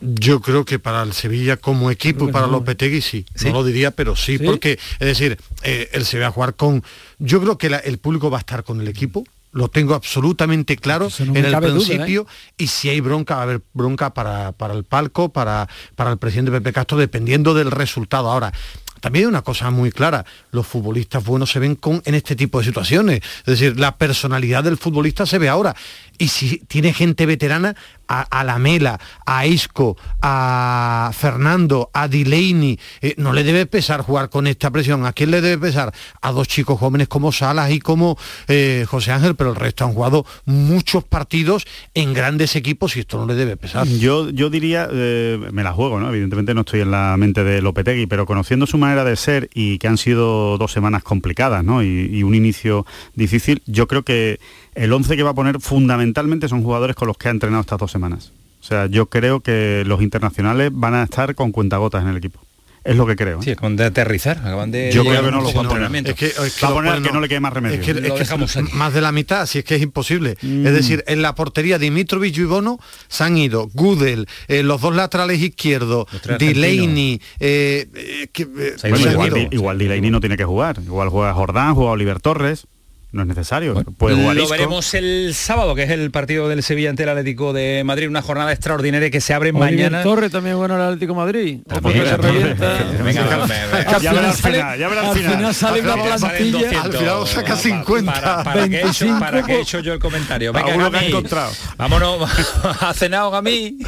Yo creo que para el Sevilla como equipo y para no, ¿eh? Lopetegui sí. ¿Sí? No lo diría, pero sí, ¿Sí? porque, es decir, eh, él se va a jugar con... Yo creo que la- el público va a estar con el equipo, lo tengo absolutamente claro no en el duda, ¿eh? principio, y si hay bronca, va a haber bronca para, para el palco, para, para el presidente Pepe Castro, dependiendo del resultado. Ahora, también hay una cosa muy clara, los futbolistas buenos se ven con, en este tipo de situaciones. Es decir, la personalidad del futbolista se ve ahora. Y si tiene gente veterana, a, a Lamela, a Isco, a Fernando, a Delaney, eh, no le debe pesar jugar con esta presión. ¿A quién le debe pesar? A dos chicos jóvenes como Salas y como eh, José Ángel, pero el resto han jugado muchos partidos en grandes equipos y esto no le debe pesar. Yo, yo diría, eh, me la juego, ¿no? Evidentemente no estoy en la mente de Lopetegui, pero conociendo su manera de ser y que han sido dos semanas complicadas, ¿no? Y, y un inicio difícil, yo creo que el 11 que va a poner fundamentalmente son jugadores con los que ha entrenado estas dos semanas. O sea, yo creo que los internacionales van a estar con cuentagotas en el equipo. Es lo que creo. ¿eh? Sí, acaban de aterrizar, acaban de Yo creo que no un lo poco de pone. entrenamiento. Es que, es que Va a poner que no le quede más remedio. Es que, Lo es que dejamos más de la mitad, si es que es imposible. Es decir, en la portería Dimitrovic y Bono se han ido Gudel, eh, los dos laterales izquierdos, Los Delaney, eh, eh, que, eh, Bueno, igual, igual Delaney no tiene que jugar. Igual juega Jordán, juega Oliver Torres. No es necesario. Lo veremos el sábado, que es el partido del Sevilla ante el Atlético de Madrid, una jornada extraordinaria que se abre Oliver mañana. Torres también bueno al Atlético de Madrid. Se revienta. venga, Que va, al final Ya verá al sale- final, ya verá al al final. sale una Al final Salen plantilla. 200. Al final saca 50. Para, para que he hecho, 25, para que he hecho yo el comentario. Venga, Alguno que ha encontrado. Vámonos, ¿ha cenado Gami?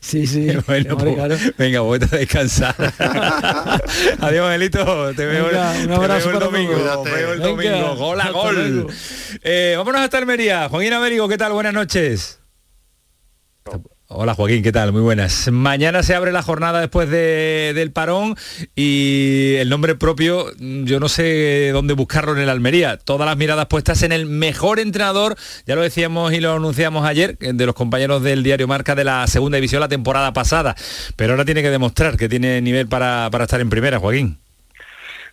Sí, sí. Bueno, Hombre, pues, claro. venga, voy a descansar. Adiós, Angelito. Te veo, Venga, el- te veo el domingo. te veo el domingo. Gol a hasta gol. Eh, vámonos hasta Almería. Joaquín Américo, ¿qué tal? Buenas noches. Hola Joaquín, ¿qué tal? Muy buenas. Mañana se abre la jornada después de- del parón y el nombre propio, yo no sé dónde buscarlo en el Almería. Todas las miradas puestas en el mejor entrenador, ya lo decíamos y lo anunciamos ayer, de los compañeros del diario Marca de la segunda división la temporada pasada. Pero ahora tiene que demostrar que tiene nivel para, para estar en primera, Joaquín.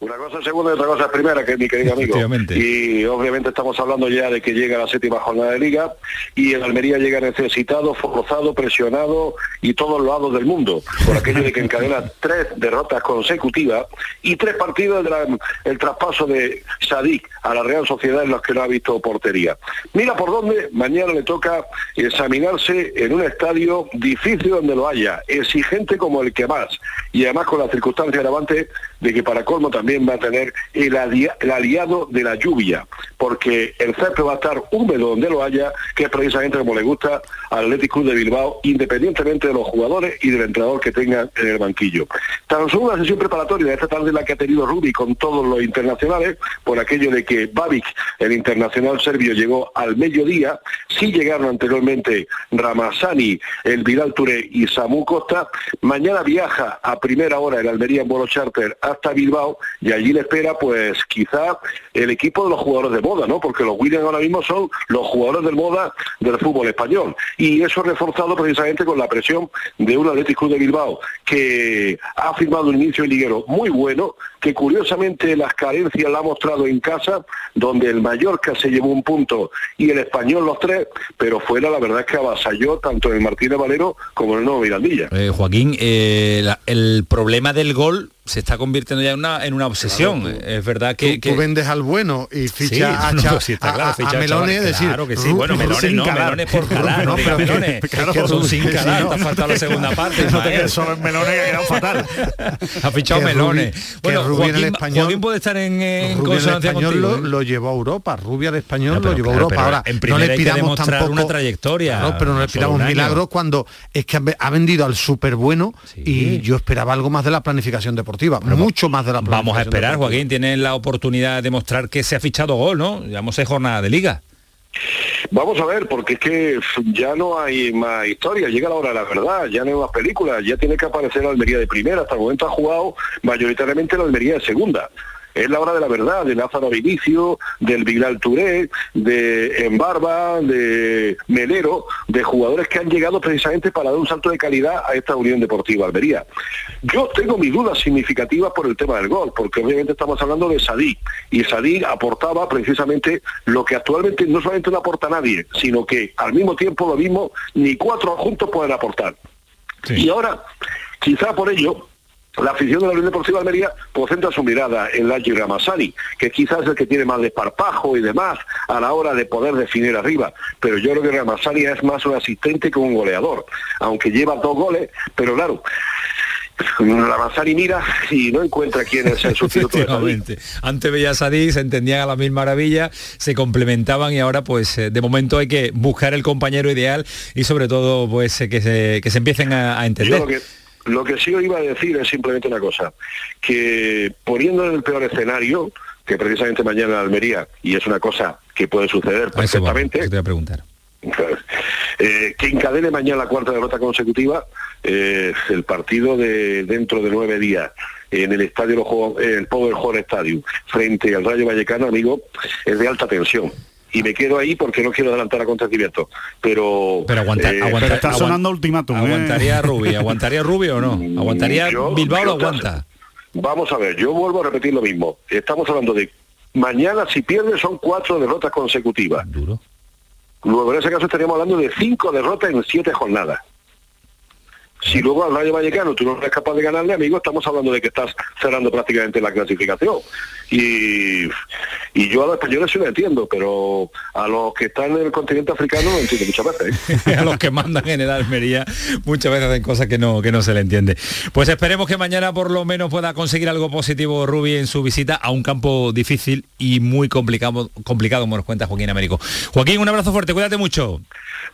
Una cosa es segunda y otra cosa es primera, que mi querido amigo. Y obviamente estamos hablando ya de que llega la séptima jornada de liga y el Almería llega necesitado, forzado, presionado y todos los lados del mundo, por aquello de que encadena tres derrotas consecutivas y tres partidos del traspaso de Sadik a la Real Sociedad en los que no ha visto portería. Mira por dónde mañana le toca examinarse en un estadio difícil donde lo haya, exigente como el que más, y además con la circunstancia agravante de que para colmo también va a tener el, alia- el aliado de la lluvia, porque el césped va a estar húmedo donde lo haya, que es precisamente como le gusta al Athletic Club de Bilbao, independientemente de los jugadores y del entrenador que tenga en el banquillo. Tan solo una sesión preparatoria de esta tarde la que ha tenido Rubi con todos los internacionales, por aquello de que Babic, el internacional serbio, llegó al mediodía, sí llegaron anteriormente Ramazani, el Vidal Touré y Samu Costa, mañana viaja a primera hora el Almería en vuelo charter hasta Bilbao y allí le espera pues quizá el equipo de los jugadores de moda, ¿no? Porque los Williams ahora mismo son los jugadores de moda del fútbol español y eso reforzado precisamente con la presión de un Athletic Club de Bilbao que ha firmado un inicio de liguero muy bueno, que curiosamente las carencias la ha mostrado en casa, donde el Mallorca se llevó un punto y el Español los tres, pero fuera la verdad es que avasalló tanto en el Martínez Valero como en el Nuevo Mirandilla. Eh, Joaquín, eh, el problema del gol se está convirtiendo ya en una, en una obsesión. es verdad que, tú, vendes al bueno y ficha a, Melones, decir, claro que sí, bueno, Melones no, Melones por calar, no, pero Melones, claro, que son sin calar, sí, no. ha faltado la segunda parte. no te quedes solo en Melones que ha quedado fatal. ha fichado Melones. bueno, Joaquín, español, Joaquín puede estar en, en español contigo, lo, lo, llevó a Europa, Rubia de español lo llevó a Europa. Ahora, no le pidamos tampoco una trayectoria. No, pero no le pidamos milagros cuando es que ha vendido al súper bueno y yo esperaba algo más de la planificación deportiva, mucho más de la Vamos a esperar, Joaquín, tiene la oportunidad de mostrar que se ha fichado gol, ¿no? Llevamos seis jornada de liga. Vamos a ver, porque es que ya no hay más historia, llega la hora de la verdad, ya no hay más películas, ya tiene que aparecer la Almería de primera, hasta el momento ha jugado mayoritariamente la Almería de segunda. Es la hora de la verdad, de Lázaro Vinicio, del Vigal Touré, de Embarba, de Melero, de jugadores que han llegado precisamente para dar un salto de calidad a esta Unión Deportiva Almería. Yo tengo mis dudas significativas por el tema del gol, porque obviamente estamos hablando de Sadí, y Sadí aportaba precisamente lo que actualmente no solamente no aporta nadie, sino que al mismo tiempo lo mismo ni cuatro juntos pueden aportar. Y ahora, quizá por ello, la afición de la Unión Deportiva de Almería concentra su mirada en la Ramassani, que quizás es el que tiene más desparpajo y demás a la hora de poder definir arriba, pero yo creo que Ramassani es más un asistente que un goleador, aunque lleva dos goles, pero claro, la mira y no encuentra quién es el sustituto de Antes veía a Sadí, se entendían a la misma maravilla, se complementaban y ahora pues eh, de momento hay que buscar el compañero ideal y sobre todo pues eh, que se, que se empiecen a, entender. Lo que sí iba a decir es simplemente una cosa, que poniendo en el peor escenario, que precisamente mañana en Almería, y es una cosa que puede suceder perfectamente. te voy a preguntar. Eh, que encadene mañana la cuarta derrota consecutiva, eh, el partido de dentro de nueve días en el estadio el Power Hall Stadium frente al Rayo Vallecano, amigo, es de alta tensión y me quedo ahí porque no quiero adelantar acontecimientos. Pero, pero aguanta, eh, está sonando ultimátum. ¿eh? ¿Aguantaría Rubio? ¿Aguantaría Rubio o no? Mm, ¿Aguantaría Bilbao o aguanta? Vamos a ver, yo vuelvo a repetir lo mismo. Estamos hablando de mañana si pierde son cuatro derrotas consecutivas. Duro. Luego en ese caso estaríamos hablando de cinco derrotas en siete jornadas. Si luego al Rayo Vallecano tú no eres capaz de ganarle, amigo, estamos hablando de que estás cerrando prácticamente la clasificación. Y, y yo a los españoles sí lo entiendo, pero a los que están en el continente africano no entiendo muchas veces. ¿eh? a los que mandan en el Almería muchas veces hacen cosas que no, que no se le entiende. Pues esperemos que mañana por lo menos pueda conseguir algo positivo Rubi en su visita a un campo difícil y muy complicado, complicado como nos cuenta Joaquín Américo. Joaquín, un abrazo fuerte, cuídate mucho.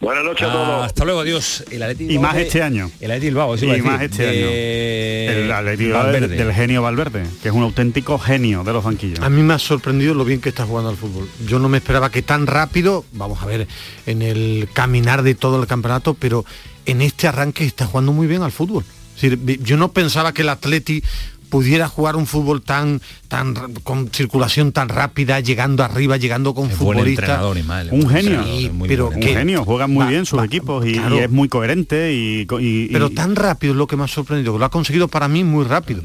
Buenas noches a todos. Hasta luego, adiós. y más este año. El Atleti Bilbao, y más este año. El Atleti del, genio Valverde, que es un auténtico genio de los banquillos. A mí me ha sorprendido lo bien que está jugando al fútbol. Yo no me esperaba que tan rápido, vamos a ver, en el caminar de todo el campeonato, pero en este arranque está jugando muy bien al fútbol. yo no pensaba que el Atleti pudiera jugar un fútbol tan tan con circulación tan rápida, llegando arriba, llegando con futbolistas. un genio, pero un genio, juegan muy bien sus equipos y, es muy coherente y, Pero tan rápido es lo que me ha sorprendido, lo ha conseguido para mí muy rápido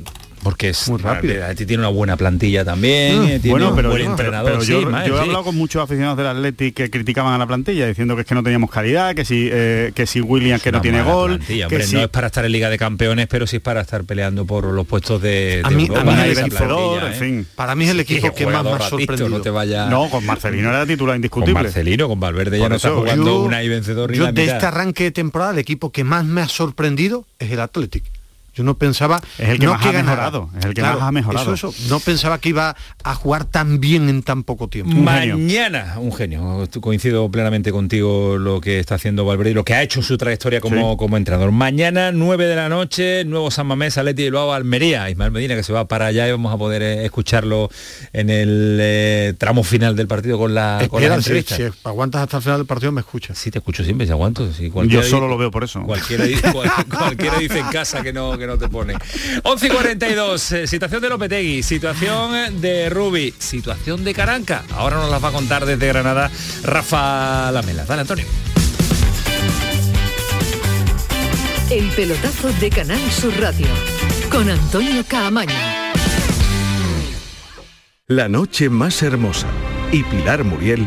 porque es muy rápido. tiene una buena plantilla también, mm, tiene bueno, un pero buen entrenador. yo, he hablado con muchos aficionados del Atleti que criticaban a la plantilla diciendo que es que no teníamos calidad, que si eh, que si Williams que no tiene gol, que no es para estar en Liga de Campeones, pero sí es para estar peleando por los puestos de, a mí, el vencedor, en fin. Para mí es el equipo que más me ha sorprendido. No, te vaya... no, con Marcelino era titular indiscutible. Con Marcelino, con Valverde ya no está jugando una y vencedor Yo de este arranque de temporada el equipo que más me ha sorprendido es el Atlético yo no pensaba... Es el que más ha mejorado, es el que más ha mejorado. Eso, no pensaba que iba a jugar tan bien en tan poco tiempo. Mañana, un genio. Coincido plenamente contigo lo que está haciendo Valverde y lo que ha hecho su trayectoria como, como entrenador. Mañana, 9 de la noche, nuevo San Mamés, Aleti y luego Almería. Ismael Medina que se va para allá y vamos a poder eh, escucharlo en el eh, tramo final del partido con la, con Si, aguantas hasta el final del partido me escuchas. Sí, te escucho siempre, si aguanto. Yo solo lo veo por eso. Cualquiera, cualquiera dice en casa que no no te pone. 11 y 42, eh, situación de Lopetegui, situación de Rubi, situación de Caranca. Ahora nos las va a contar desde Granada Rafa Lamela. Dale, Antonio. El pelotazo de Canal Sur Radio con Antonio Caamaño. La noche más hermosa y Pilar Muriel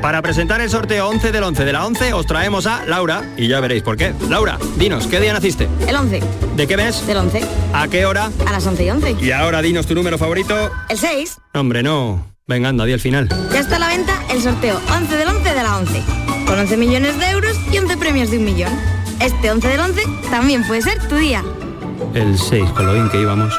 Para presentar el sorteo 11 del 11 de la 11 os traemos a Laura y ya veréis por qué. Laura, dinos, ¿qué día naciste? El 11. ¿De qué mes? Del 11. ¿A qué hora? A las 11 y 11. Y ahora dinos tu número favorito. El 6. Hombre, no. Venga, anda, di el final. Ya está a la venta el sorteo 11 del 11 de la 11. Con 11 millones de euros y 11 premios de un millón. Este 11 del 11 también puede ser tu día. El 6, con lo bien que íbamos.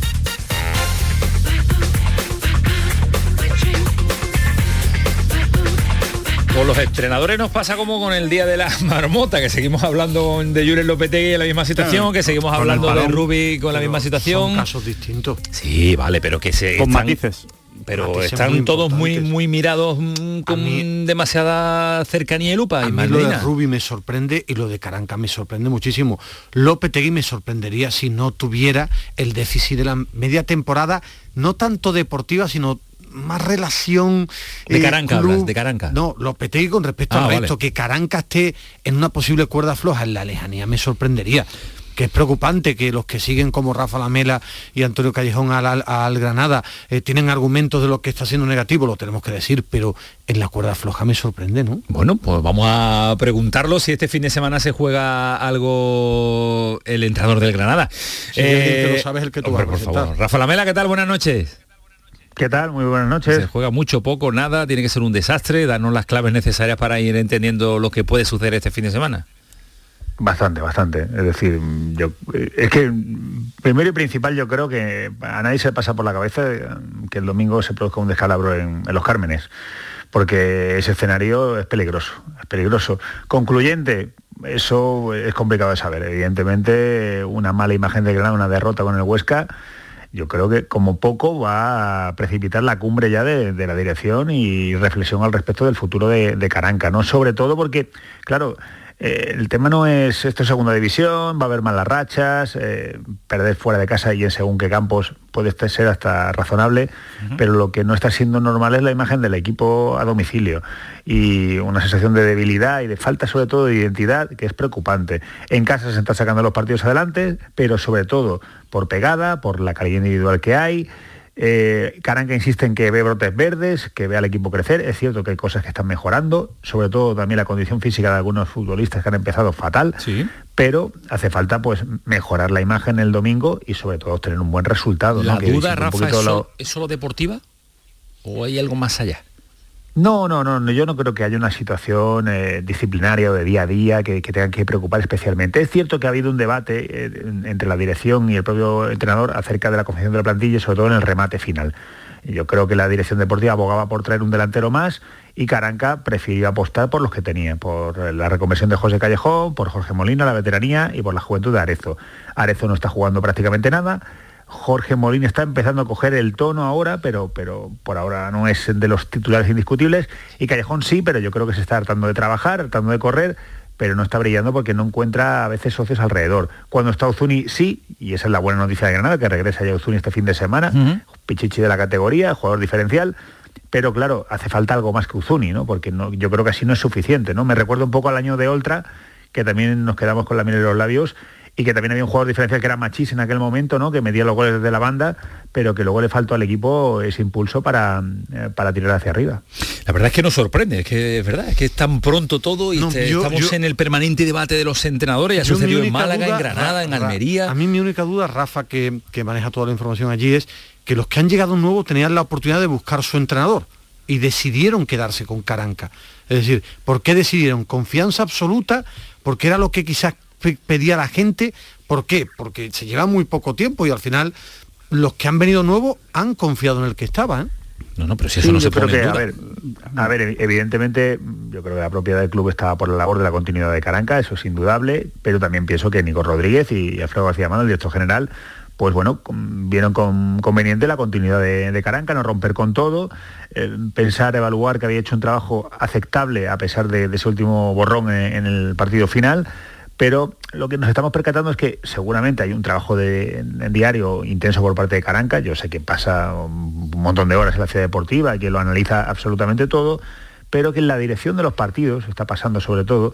Con los entrenadores nos pasa como con el día de la marmota, que seguimos hablando de Julen Lopetegui en la misma situación, que seguimos hablando de. Rubi con la misma situación. Son casos distintos. Sí, vale, pero que se Con están- matices. Pero Matices están muy todos muy muy mirados mm, con demasiada cercanía y lupa. A mí lo de. Rubi me sorprende y lo de Caranca me sorprende muchísimo. Lopetegui me sorprendería si no tuviera el déficit de la media temporada, no tanto deportiva, sino más relación De eh, Caranca club. hablas, de Caranca. No, Lopetegui con respecto Ah, al vale. resto, que Caranca esté en una posible cuerda floja en la lejanía me sorprendería. Que es preocupante que los que siguen como Rafa Lamela y Antonio Callejón al, al- al Granada eh, tienen argumentos de lo que está siendo negativo, lo tenemos que decir, pero en la cuerda floja me sorprende, ¿no? Bueno, pues vamos a preguntarlo si este fin de semana se juega algo el entrenador del Granada. Hay alguien que lo sabe, es el que tú hombre, vas a por favor. Rafa Lamela, ¿qué tal? Buenas noches. ¿Qué tal? Muy buenas noches. Se juega mucho, poco, nada, tiene que ser un desastre, darnos las claves necesarias para ir entendiendo lo que puede suceder este fin de semana. Bastante, bastante. Es decir, yo es que primero y principal yo creo que a nadie se pasa por la cabeza que el domingo se produzca un descalabro en, en los Cármenes, porque ese escenario es peligroso, es peligroso. Concluyente, eso es complicado de saber. Evidentemente, una mala imagen de Granada, una derrota con el Huesca, yo creo que como poco va a precipitar la cumbre ya de, la dirección y reflexión al respecto del futuro de, de Caranca, ¿no? Sobre todo porque, claro, Eh, el tema no es esto es segunda división, va a haber malas rachas, eh, perder fuera de casa y en según qué campos puede ser hasta razonable, pero lo que no está siendo normal es la imagen del equipo a domicilio y una sensación de debilidad y de falta sobre todo de identidad que es preocupante. En casa se están sacando los partidos adelante, pero sobre todo por pegada, por la calidad individual que hay. Eh, Caranca insiste en que ve brotes verdes, que ve al equipo crecer. Es cierto que hay cosas que están mejorando, sobre todo también la condición física de algunos futbolistas que han empezado fatal, pero hace falta pues mejorar la imagen el domingo y sobre todo obtener un buen resultado. ¿La duda, Rafa, es, lo- es solo deportiva o hay algo más allá? No, no, no, yo no creo que haya una situación eh, disciplinaria o de día a día que, que tengan que preocupar especialmente. Es cierto que ha habido un debate eh, en- entre la dirección y el propio entrenador acerca de la confección de la plantilla sobre todo en el remate final. Yo creo que la dirección deportiva abogaba por traer un delantero más y Caranca prefirió apostar por los que tenía, por la reconversión de José Callejón, por Jorge Molina, la veteranía y por la juventud de Arezo. Arezo no está jugando prácticamente nada. Jorge Molina está empezando a coger el tono ahora, pero, pero por ahora no es de los titulares indiscutibles. Y Callejón sí, pero yo creo que se está tratando de trabajar, tratando de correr, pero no está brillando porque no encuentra a veces socios alrededor. Cuando está Uzuni, sí, y esa es la buena noticia de Granada, que regresa ya Uzuni este fin de semana, pichichi de la categoría, jugador diferencial. Pero claro, hace falta algo más que Uzuni, ¿no? Porque no, yo creo que así no es suficiente, ¿no? Me recuerdo un poco al año de Oltra, que también nos quedamos con la miel en los labios, y que también había un jugador diferencial que era Machís en aquel momento, ¿no? que medía los goles desde la banda, pero que luego le faltó al equipo ese impulso para, eh, para tirar hacia arriba. La verdad es que nos sorprende, es que es verdad, es que es tan pronto todo y No, te- yo- estamos yo- en el permanente debate de los entrenadores, ya sucedió en Málaga, duda, en Granada, Ra- en Almería. A mí mi única duda, Rafa, que, que maneja toda la información allí, es que los que han llegado nuevos tenían la oportunidad de buscar su entrenador y decidieron quedarse con Caranca. Es decir, ¿por qué decidieron? ¿Confianza absoluta? Porque era lo que quizás pedía la gente. ¿Por qué? Porque se lleva muy poco tiempo y al final los que han venido nuevos han confiado en el que estaba. ¿eh? No, no, pero si Sí, yo creo que, a ver, a ver, evi- evidentemente, yo creo que la propiedad del club estaba por la labor de la continuidad de Caranca, eso es indudable, pero también pienso que Nico Rodríguez y Alfredo García Mano, el director general, pues bueno, vieron con conveniente la continuidad de, de Caranca, no romper con todo, eh, pensar, evaluar que había hecho un trabajo aceptable a pesar de, de ese último borrón en, en el partido final. Pero lo que nos estamos percatando es que seguramente hay un trabajo diario intenso por parte de Caranca. Yo sé que pasa un montón de horas en la ciudad deportiva, que lo analiza absolutamente todo, pero que en la dirección de los partidos, está pasando sobre todo,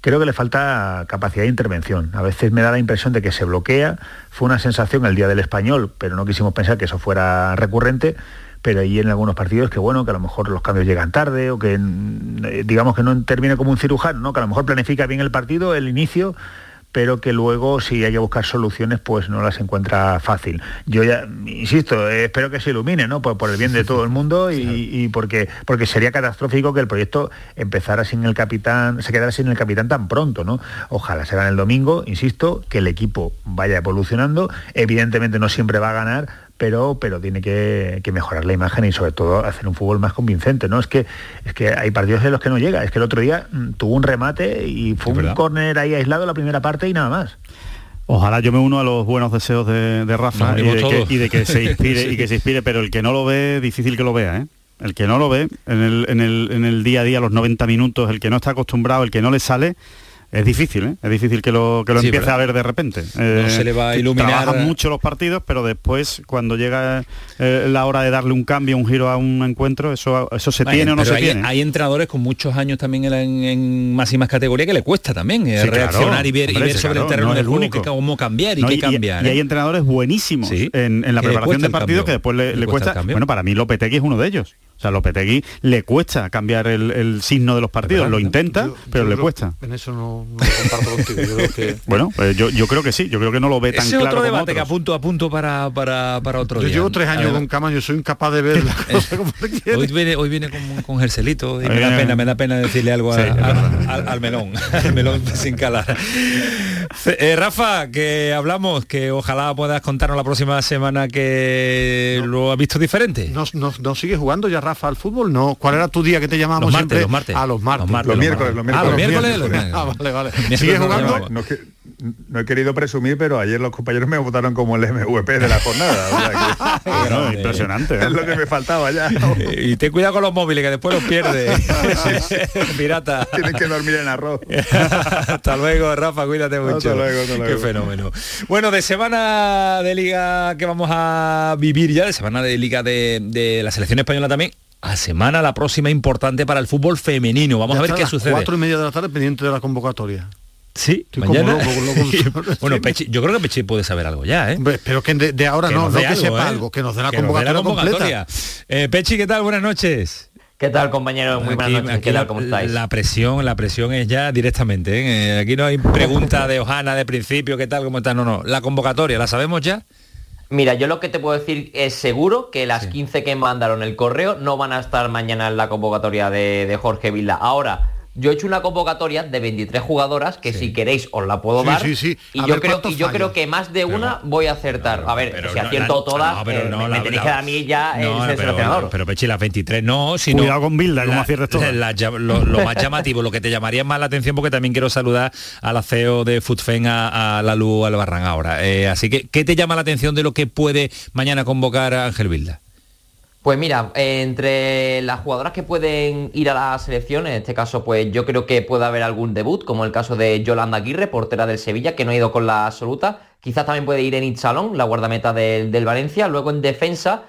creo que le falta capacidad de intervención. A veces me da la impresión de que se bloquea. Fue una sensación el día del español, pero no quisimos pensar que eso fuera recurrente. Pero ahí en algunos partidos que bueno, que a lo mejor los cambios llegan tarde o que mm, eh, digamos que no interviene como un cirujano, ¿no? que a lo mejor planifica bien el partido, el inicio, pero que luego si hay que buscar soluciones pues no las encuentra fácil. Yo ya, insisto, eh, espero que se ilumine, ¿no? Por, por el bien de todo el mundo y, y porque, porque sería catastrófico que el proyecto empezara sin el capitán, se quedara sin el capitán tan pronto, ¿no? Ojalá se gane el domingo, insisto, que el equipo vaya evolucionando, evidentemente no siempre va a ganar, pero, pero tiene que, que mejorar la imagen y sobre todo hacer un fútbol más convincente, ¿no? Es que, es que hay partidos en los que no llega, es que el otro día mm, tuvo un remate y fue un córner ahí aislado la primera parte y nada más. Ojalá yo me uno a los buenos deseos de, de Rafa y de, que, todos. y de que se inspire Sí. y que se inspire, pero el que no lo ve, difícil que lo vea, ¿eh? El que no lo ve en el, en el, en el día a día, los 90 minutos, el que no está acostumbrado, el que no le sale, es difícil, ¿eh? Es difícil que lo, que lo Sí, empiece ¿verdad? a ver de repente. Eh, No se le va a iluminar- Trabajan mucho los partidos, pero después, cuando llega eh, la hora de darle un cambio, un giro a un encuentro, eso, eso se tiene o no se hay, tiene. hay entrenadores con muchos años también en, en- en máximas categorías que le cuesta también eh, claro, reaccionar y ver, y sobre claro, el terreno no es de el juego único. que- cómo cambiar y No, qué cambiar. y hay ¿eh? entrenadores buenísimos Sí, en, en la preparación de partidos que después le, Le le cuesta. Bueno, para mí Lopetegui es uno de ellos. O sea, Lopetegui le cuesta cambiar el, el signo de los partidos. Lo intenta, pero Yo le creo- cuesta. En eso no, no comparto contigo. Yo creo que Bueno, pues yo, yo creo que sí. Yo creo que no lo ve tan Ese es claro otro como debate que apunto a punto para, para, para otro yo día. llevo tres años con Camaño, soy incapaz de ver la cosa como. Hoy viene, hoy viene con, con Gerselito y me da viene- pena, me da pena decirle algo a- Sí, es a- verdad. al, al melón, al melón sin calar. Eh, Rafa, que hablamos, que ojalá puedas contarnos la próxima semana que lo has visto diferente. ¿No, no, no sigues jugando ya, Rafa, al fútbol? No. ¿Cuál era tu día que te llamábamos Los martes, siempre? los martes. A los martes. Los martes, Los miércoles, los Ah, miércoles. los miércoles. Ah, vale, vale. Miércoles ¿Sigues no jugando? No, no he querido presumir, pero ayer los compañeros me votaron como el MVP de la jornada. Bueno, impresionante. Es lo que me faltaba ya. Y ten cuidado con los móviles, que después los pierdes. Pirata. Tienes que dormir en arroz. hasta luego, Rafa, cuídate mucho. Hasta luego, hasta Qué luego. fenómeno. Bueno, de semana de liga que vamos a vivir ya, de semana de liga de, de la selección española también, a semana la próxima importante para el fútbol femenino. Vamos Ya a ver qué las sucede. Cuatro y media de la tarde pendiente de la convocatoria. Sí, Estoy como mañana. loco, loco. bueno, Pechi, yo creo que Pechi puede saber algo ya, ¿eh? Pero que de, de ahora Que no, no que algo, sepa ¿eh? algo, que nos dé la Que nos dé convocatoria, la convocatoria. completa. Eh, Pechi, ¿qué tal? Buenas noches. ¿Qué tal, compañeros? Muy buenas noches. aquí ¿Qué la, tal? ¿Cómo estáis? la presión, la presión es ya directamente. ¿eh? Aquí no hay pregunta de Ojana de principio, ¿qué tal? ¿Cómo está? No, no. La convocatoria, ¿la sabemos ya? Mira, yo lo que te puedo decir es seguro que las 15 que mandaron el correo no van a estar mañana en la convocatoria de, de Jorge Vilda. Ahora, yo he hecho una convocatoria de 23 jugadoras que si queréis os la puedo Sí, dar. sí, sí. Y yo ver creo, cuántos y yo fallan. creo que más de una voy a acertar. a ver, si acierto todas, no, pero eh, no, me, la- me tenéis la- que dar a mí ya el No, ser pero, seleccionador. pero Pechi, las 23 no, sino... Cuidado con Bilda, como aciertes todas. la- la- lo, lo más llamativo, lo que te llamaría más la atención, porque también quiero saludar a la CEO de Foodfen, a, a la Lu Albarrán ahora. Eh, así que, ¿qué te llama la atención de lo que puede mañana convocar a Ángel Vilda? Pues mira, entre las jugadoras que pueden ir a la selección, en este caso pues yo creo que puede haber algún debut, como el caso de Yolanda Aguirre, portera del Sevilla, que no ha ido con la absoluta. Quizás también puede ir en Itzalón, la guardameta del, del Valencia. Luego en defensa,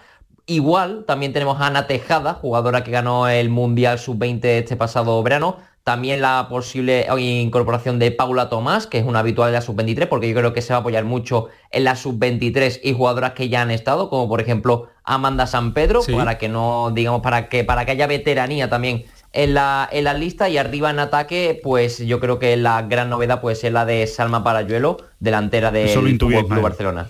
igual, también tenemos a Ana Tejada, jugadora que ganó el Mundial Sub-20 este pasado verano. También la posible incorporación de Paula Tomás, que es una habitual de la sub-23, porque yo creo que se va a apoyar mucho en la sub-23 y jugadoras que ya han estado, como por ejemplo Amanda San Pedro, Sí. para que no, digamos, para que, para que haya veteranía también en la, en la lista. Y arriba en ataque, pues yo creo que la gran novedad pues es la de Salma Parayuelo, delantera del Club. Barcelona.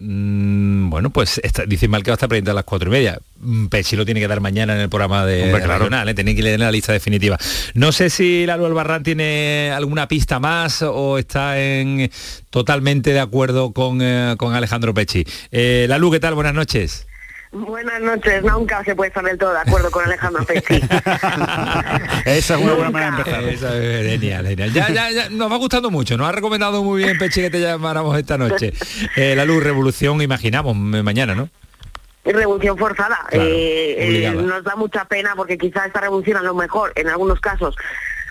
Mm, bueno, pues está, dice mal que va a estar pendiente a las cuatro y media. Mm, Pechi lo tiene que dar mañana en el programa de Hombre, claro. regional, ¿eh? tiene que leer la lista definitiva. No sé si Lalu Albarrán tiene alguna pista más o está en totalmente de acuerdo con, eh, con Alejandro Pechi. Eh, Lalu, ¿qué tal? Buenas noches. Buenas noches, nunca se puede estar del todo de acuerdo con Alejandro Pechi. Esa es una buena manera de empezar. Esa es genial, genial. Ya, ya, ya, nos va gustando mucho. Nos ha recomendado muy bien Pechi que te llamáramos esta noche. Eh, Lalu, revolución, imaginamos, mañana, ¿no? revolución forzada. Claro, Eh, eh, nos da mucha pena porque quizá esta revolución a lo mejor, en algunos casos,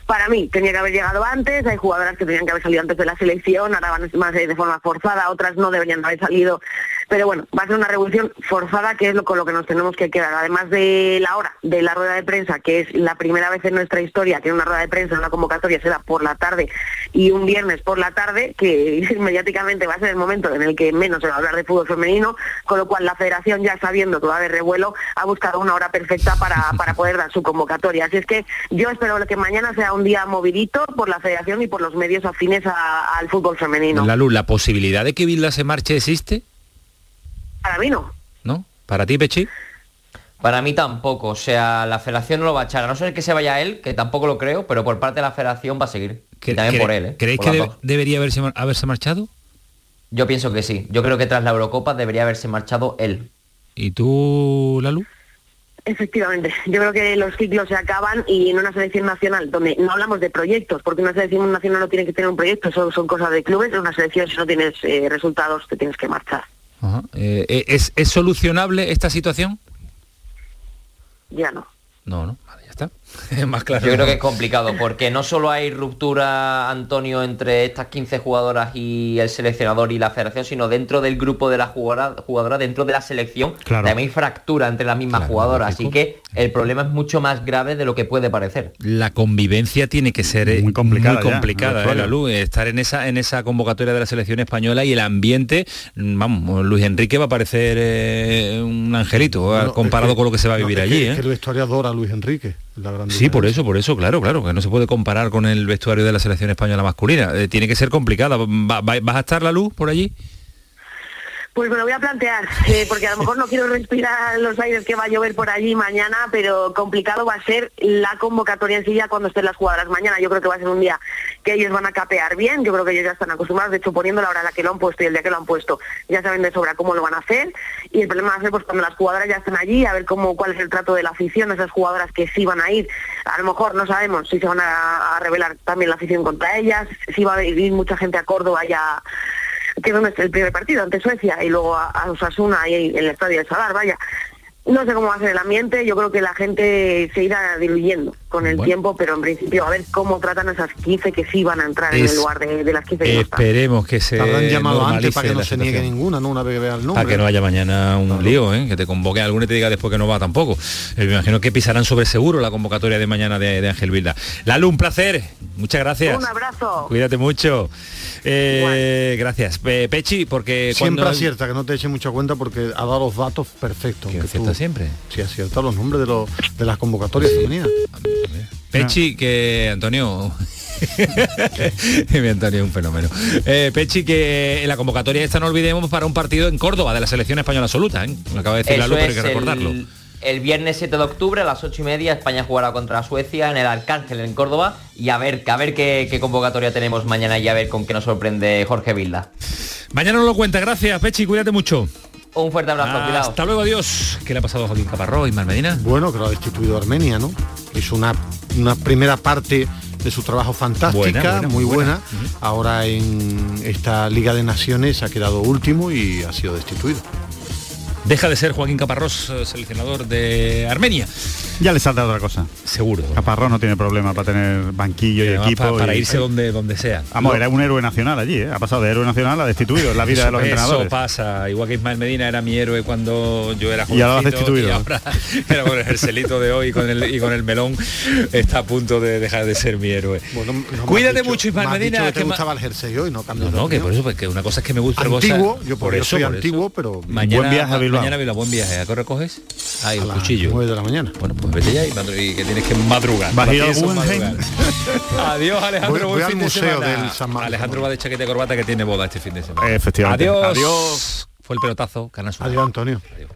para mí tenía que haber llegado antes, hay jugadoras que tenían que haber salido antes de la selección, ahora van más de forma forzada, otras no deberían haber salido. Pero bueno, va a ser una revolución forzada que es lo con lo que nos tenemos que quedar. Además de la hora de la rueda de prensa, que es la primera vez en nuestra historia que una rueda de prensa, una convocatoria se da por la tarde y un viernes por la tarde, que mediáticamente va a ser el momento en el que menos se va a hablar de fútbol femenino, con lo cual la federación ya sabiendo que va a haber revuelo, ha buscado una hora perfecta para, para poder dar su convocatoria. Así es que yo espero que mañana sea un día movidito por la federación y por los medios afines a- al fútbol femenino. Lalu, ¿la posibilidad de que Vilda se marche existe? Para mí no. ¿No? ¿Para ti, Pechi? Para mí tampoco, o sea, la federación no lo va a echar, a no ser que se vaya él, que tampoco lo creo, pero por parte de la federación va a seguir. Y también ¿Cre- por él, ¿eh? ¿Creéis Por que debería haberse, mar- haberse marchado? Yo pienso que sí. Yo creo que tras la Eurocopa debería haberse marchado él. ¿Y tú, Lalu? Efectivamente, yo creo que los ciclos se acaban y en una selección nacional donde no hablamos de proyectos, porque una selección nacional no tiene que tener un proyecto, eso son cosas de clubes, en una selección si no tienes eh, resultados te tienes que marchar. Ajá. Eh, eh, ¿es, ¿Es solucionable esta situación? Ya no. No, no, vale, ya está. Más claro. Yo creo que es complicado porque no solo hay ruptura, Antonio, entre estas 15 jugadoras y el seleccionador y la federación, sino dentro del grupo de la jugadora, jugadora dentro de la selección, Claro. también hay fractura entre las mismas jugadoras. Así que el problema es mucho más grave de lo que puede parecer. La convivencia tiene que ser eh, Muy complicada muy complicada, eh. Estar en esa, en esa convocatoria de la selección española y el ambiente, mm, vamos, Luis Enrique va a parecer eh, un angelito Bueno, comparado es que- con lo que se va a no, vivir es allí. que, ¿eh? es que Luis Enrique. la gran Sí, por eso, por eso, claro, claro, que no se puede comparar con el vestuario de la selección española masculina. Eh, tiene que ser complicada. Va- va- ¿Vas a estar la luz por allí? Pues me lo voy a plantear, eh, porque a lo mejor no quiero respirar los aires que va a llover por allí mañana, pero complicado va a ser la convocatoria en sí ya cuando estén las jugadoras mañana. Yo creo que va a ser un día que ellos van a capear bien, yo creo que ellos ya están acostumbrados, de hecho poniendo la hora a la que lo han puesto y el día que lo han puesto, ya saben de sobra cómo lo van a hacer, y el problema va a ser pues cuando las jugadoras ya están allí, a ver cómo cuál es el trato de la afición, esas jugadoras que sí van a ir, a lo mejor no sabemos si se van a, a revelar también la afición contra ellas, si va a ir mucha gente a Córdoba ya que donde es el primer partido ante Suecia y luego a, a Osasuna y en el estadio de Sadar, vaya. No sé cómo va a ser el ambiente, yo creo que la gente se irá diluyendo con el tiempo, pero en principio a ver cómo tratan esas 15 que sí van a entrar en el lugar de, de las 15 que no. Esperemos que se Habrán llamado antes para que no se niegue situación. ninguna, ¿no? Una vez que vea el nombre. Para que no haya mañana un lío, ¿eh? que te convoque alguno y te diga después que no va tampoco. Eh, me imagino que pisarán sobre seguro la convocatoria de mañana de, de Ángel Vilda. Lalo, un placer. Muchas gracias. Un abrazo. Cuídate mucho. Eh, gracias. Eh, Pechi, porque Siempre cuando... acierta, que no te eche mucha cuenta porque ha dado los datos perfectos. Que acierta siempre? Sí, acierta los nombres de, los, de las convocatorias femeninas. Pechi, que Antonio... Mi Antonio es un fenómeno. Eh, Pechi, que en la convocatoria esta no olvidemos para un partido en Córdoba de la selección española absoluta. ¿eh? Lo acaba de decir Lalo, pero hay que recordarlo. El, el viernes 7 de octubre a las 8 y media España jugará contra Suecia en el Arcángel en Córdoba y a ver, a ver qué, qué convocatoria tenemos mañana y a ver con qué nos sorprende Jorge Vilda. Mañana nos lo cuenta. Gracias, Pechi. Cuídate mucho. Un fuerte abrazo, cuidado. Hasta luego, adiós. ¿Qué le ha pasado a Joaquín Caparró y Medina? Bueno, que lo ha destituido Armenia, ¿no? Hizo una, una primera parte de su trabajo fantástica, Buena, buena, muy muy buena. buena. Ahora en esta Liga de Naciones ha quedado último y ha sido destituido. Deja de ser Joaquín Caparrós, eh, seleccionador de Armenia. Ya le saldrá otra cosa. Seguro. Caparrós no tiene problema para tener banquillo y, además, equipo. pa- para y- irse donde, donde sea. Vamos, era un héroe nacional allí, ¿eh? ha pasado de héroe nacional a destituido en la vida de los Eso- entrenadores. Eso pasa, igual que Ismael Medina era mi héroe cuando yo era Y ahora lo has jovencito, destituido. y ahora, era con el jerselito de hoy y con el, y con el melón está a punto de dejar de ser mi héroe. Bueno, no me has Cuídate dicho- mucho, Ismael me has dicho Medina. que te que gustaba el jersey hoy, no No, no, que por eso, porque una cosa es que me gusta cosa- Antiguo, yo por, yo soy por antiguo, pero Mañana, buen viaje a Bilbao. Mañana Bilbao, buen viaje. ¿A qué hora coges? Ay, A el cuchillo. 9 de la mañana. Bueno, pues vete ya y, que tienes que madrugar. Adiós, Alejandro. Voy- voy al fin de museo semana. del San Marcos. Alejandro va de chaqueta y corbata que tiene boda este fin de semana. Efectivamente. Adiós. Adiós. Fue el pelotazo, Canal. Adiós, Antonio. Adiós.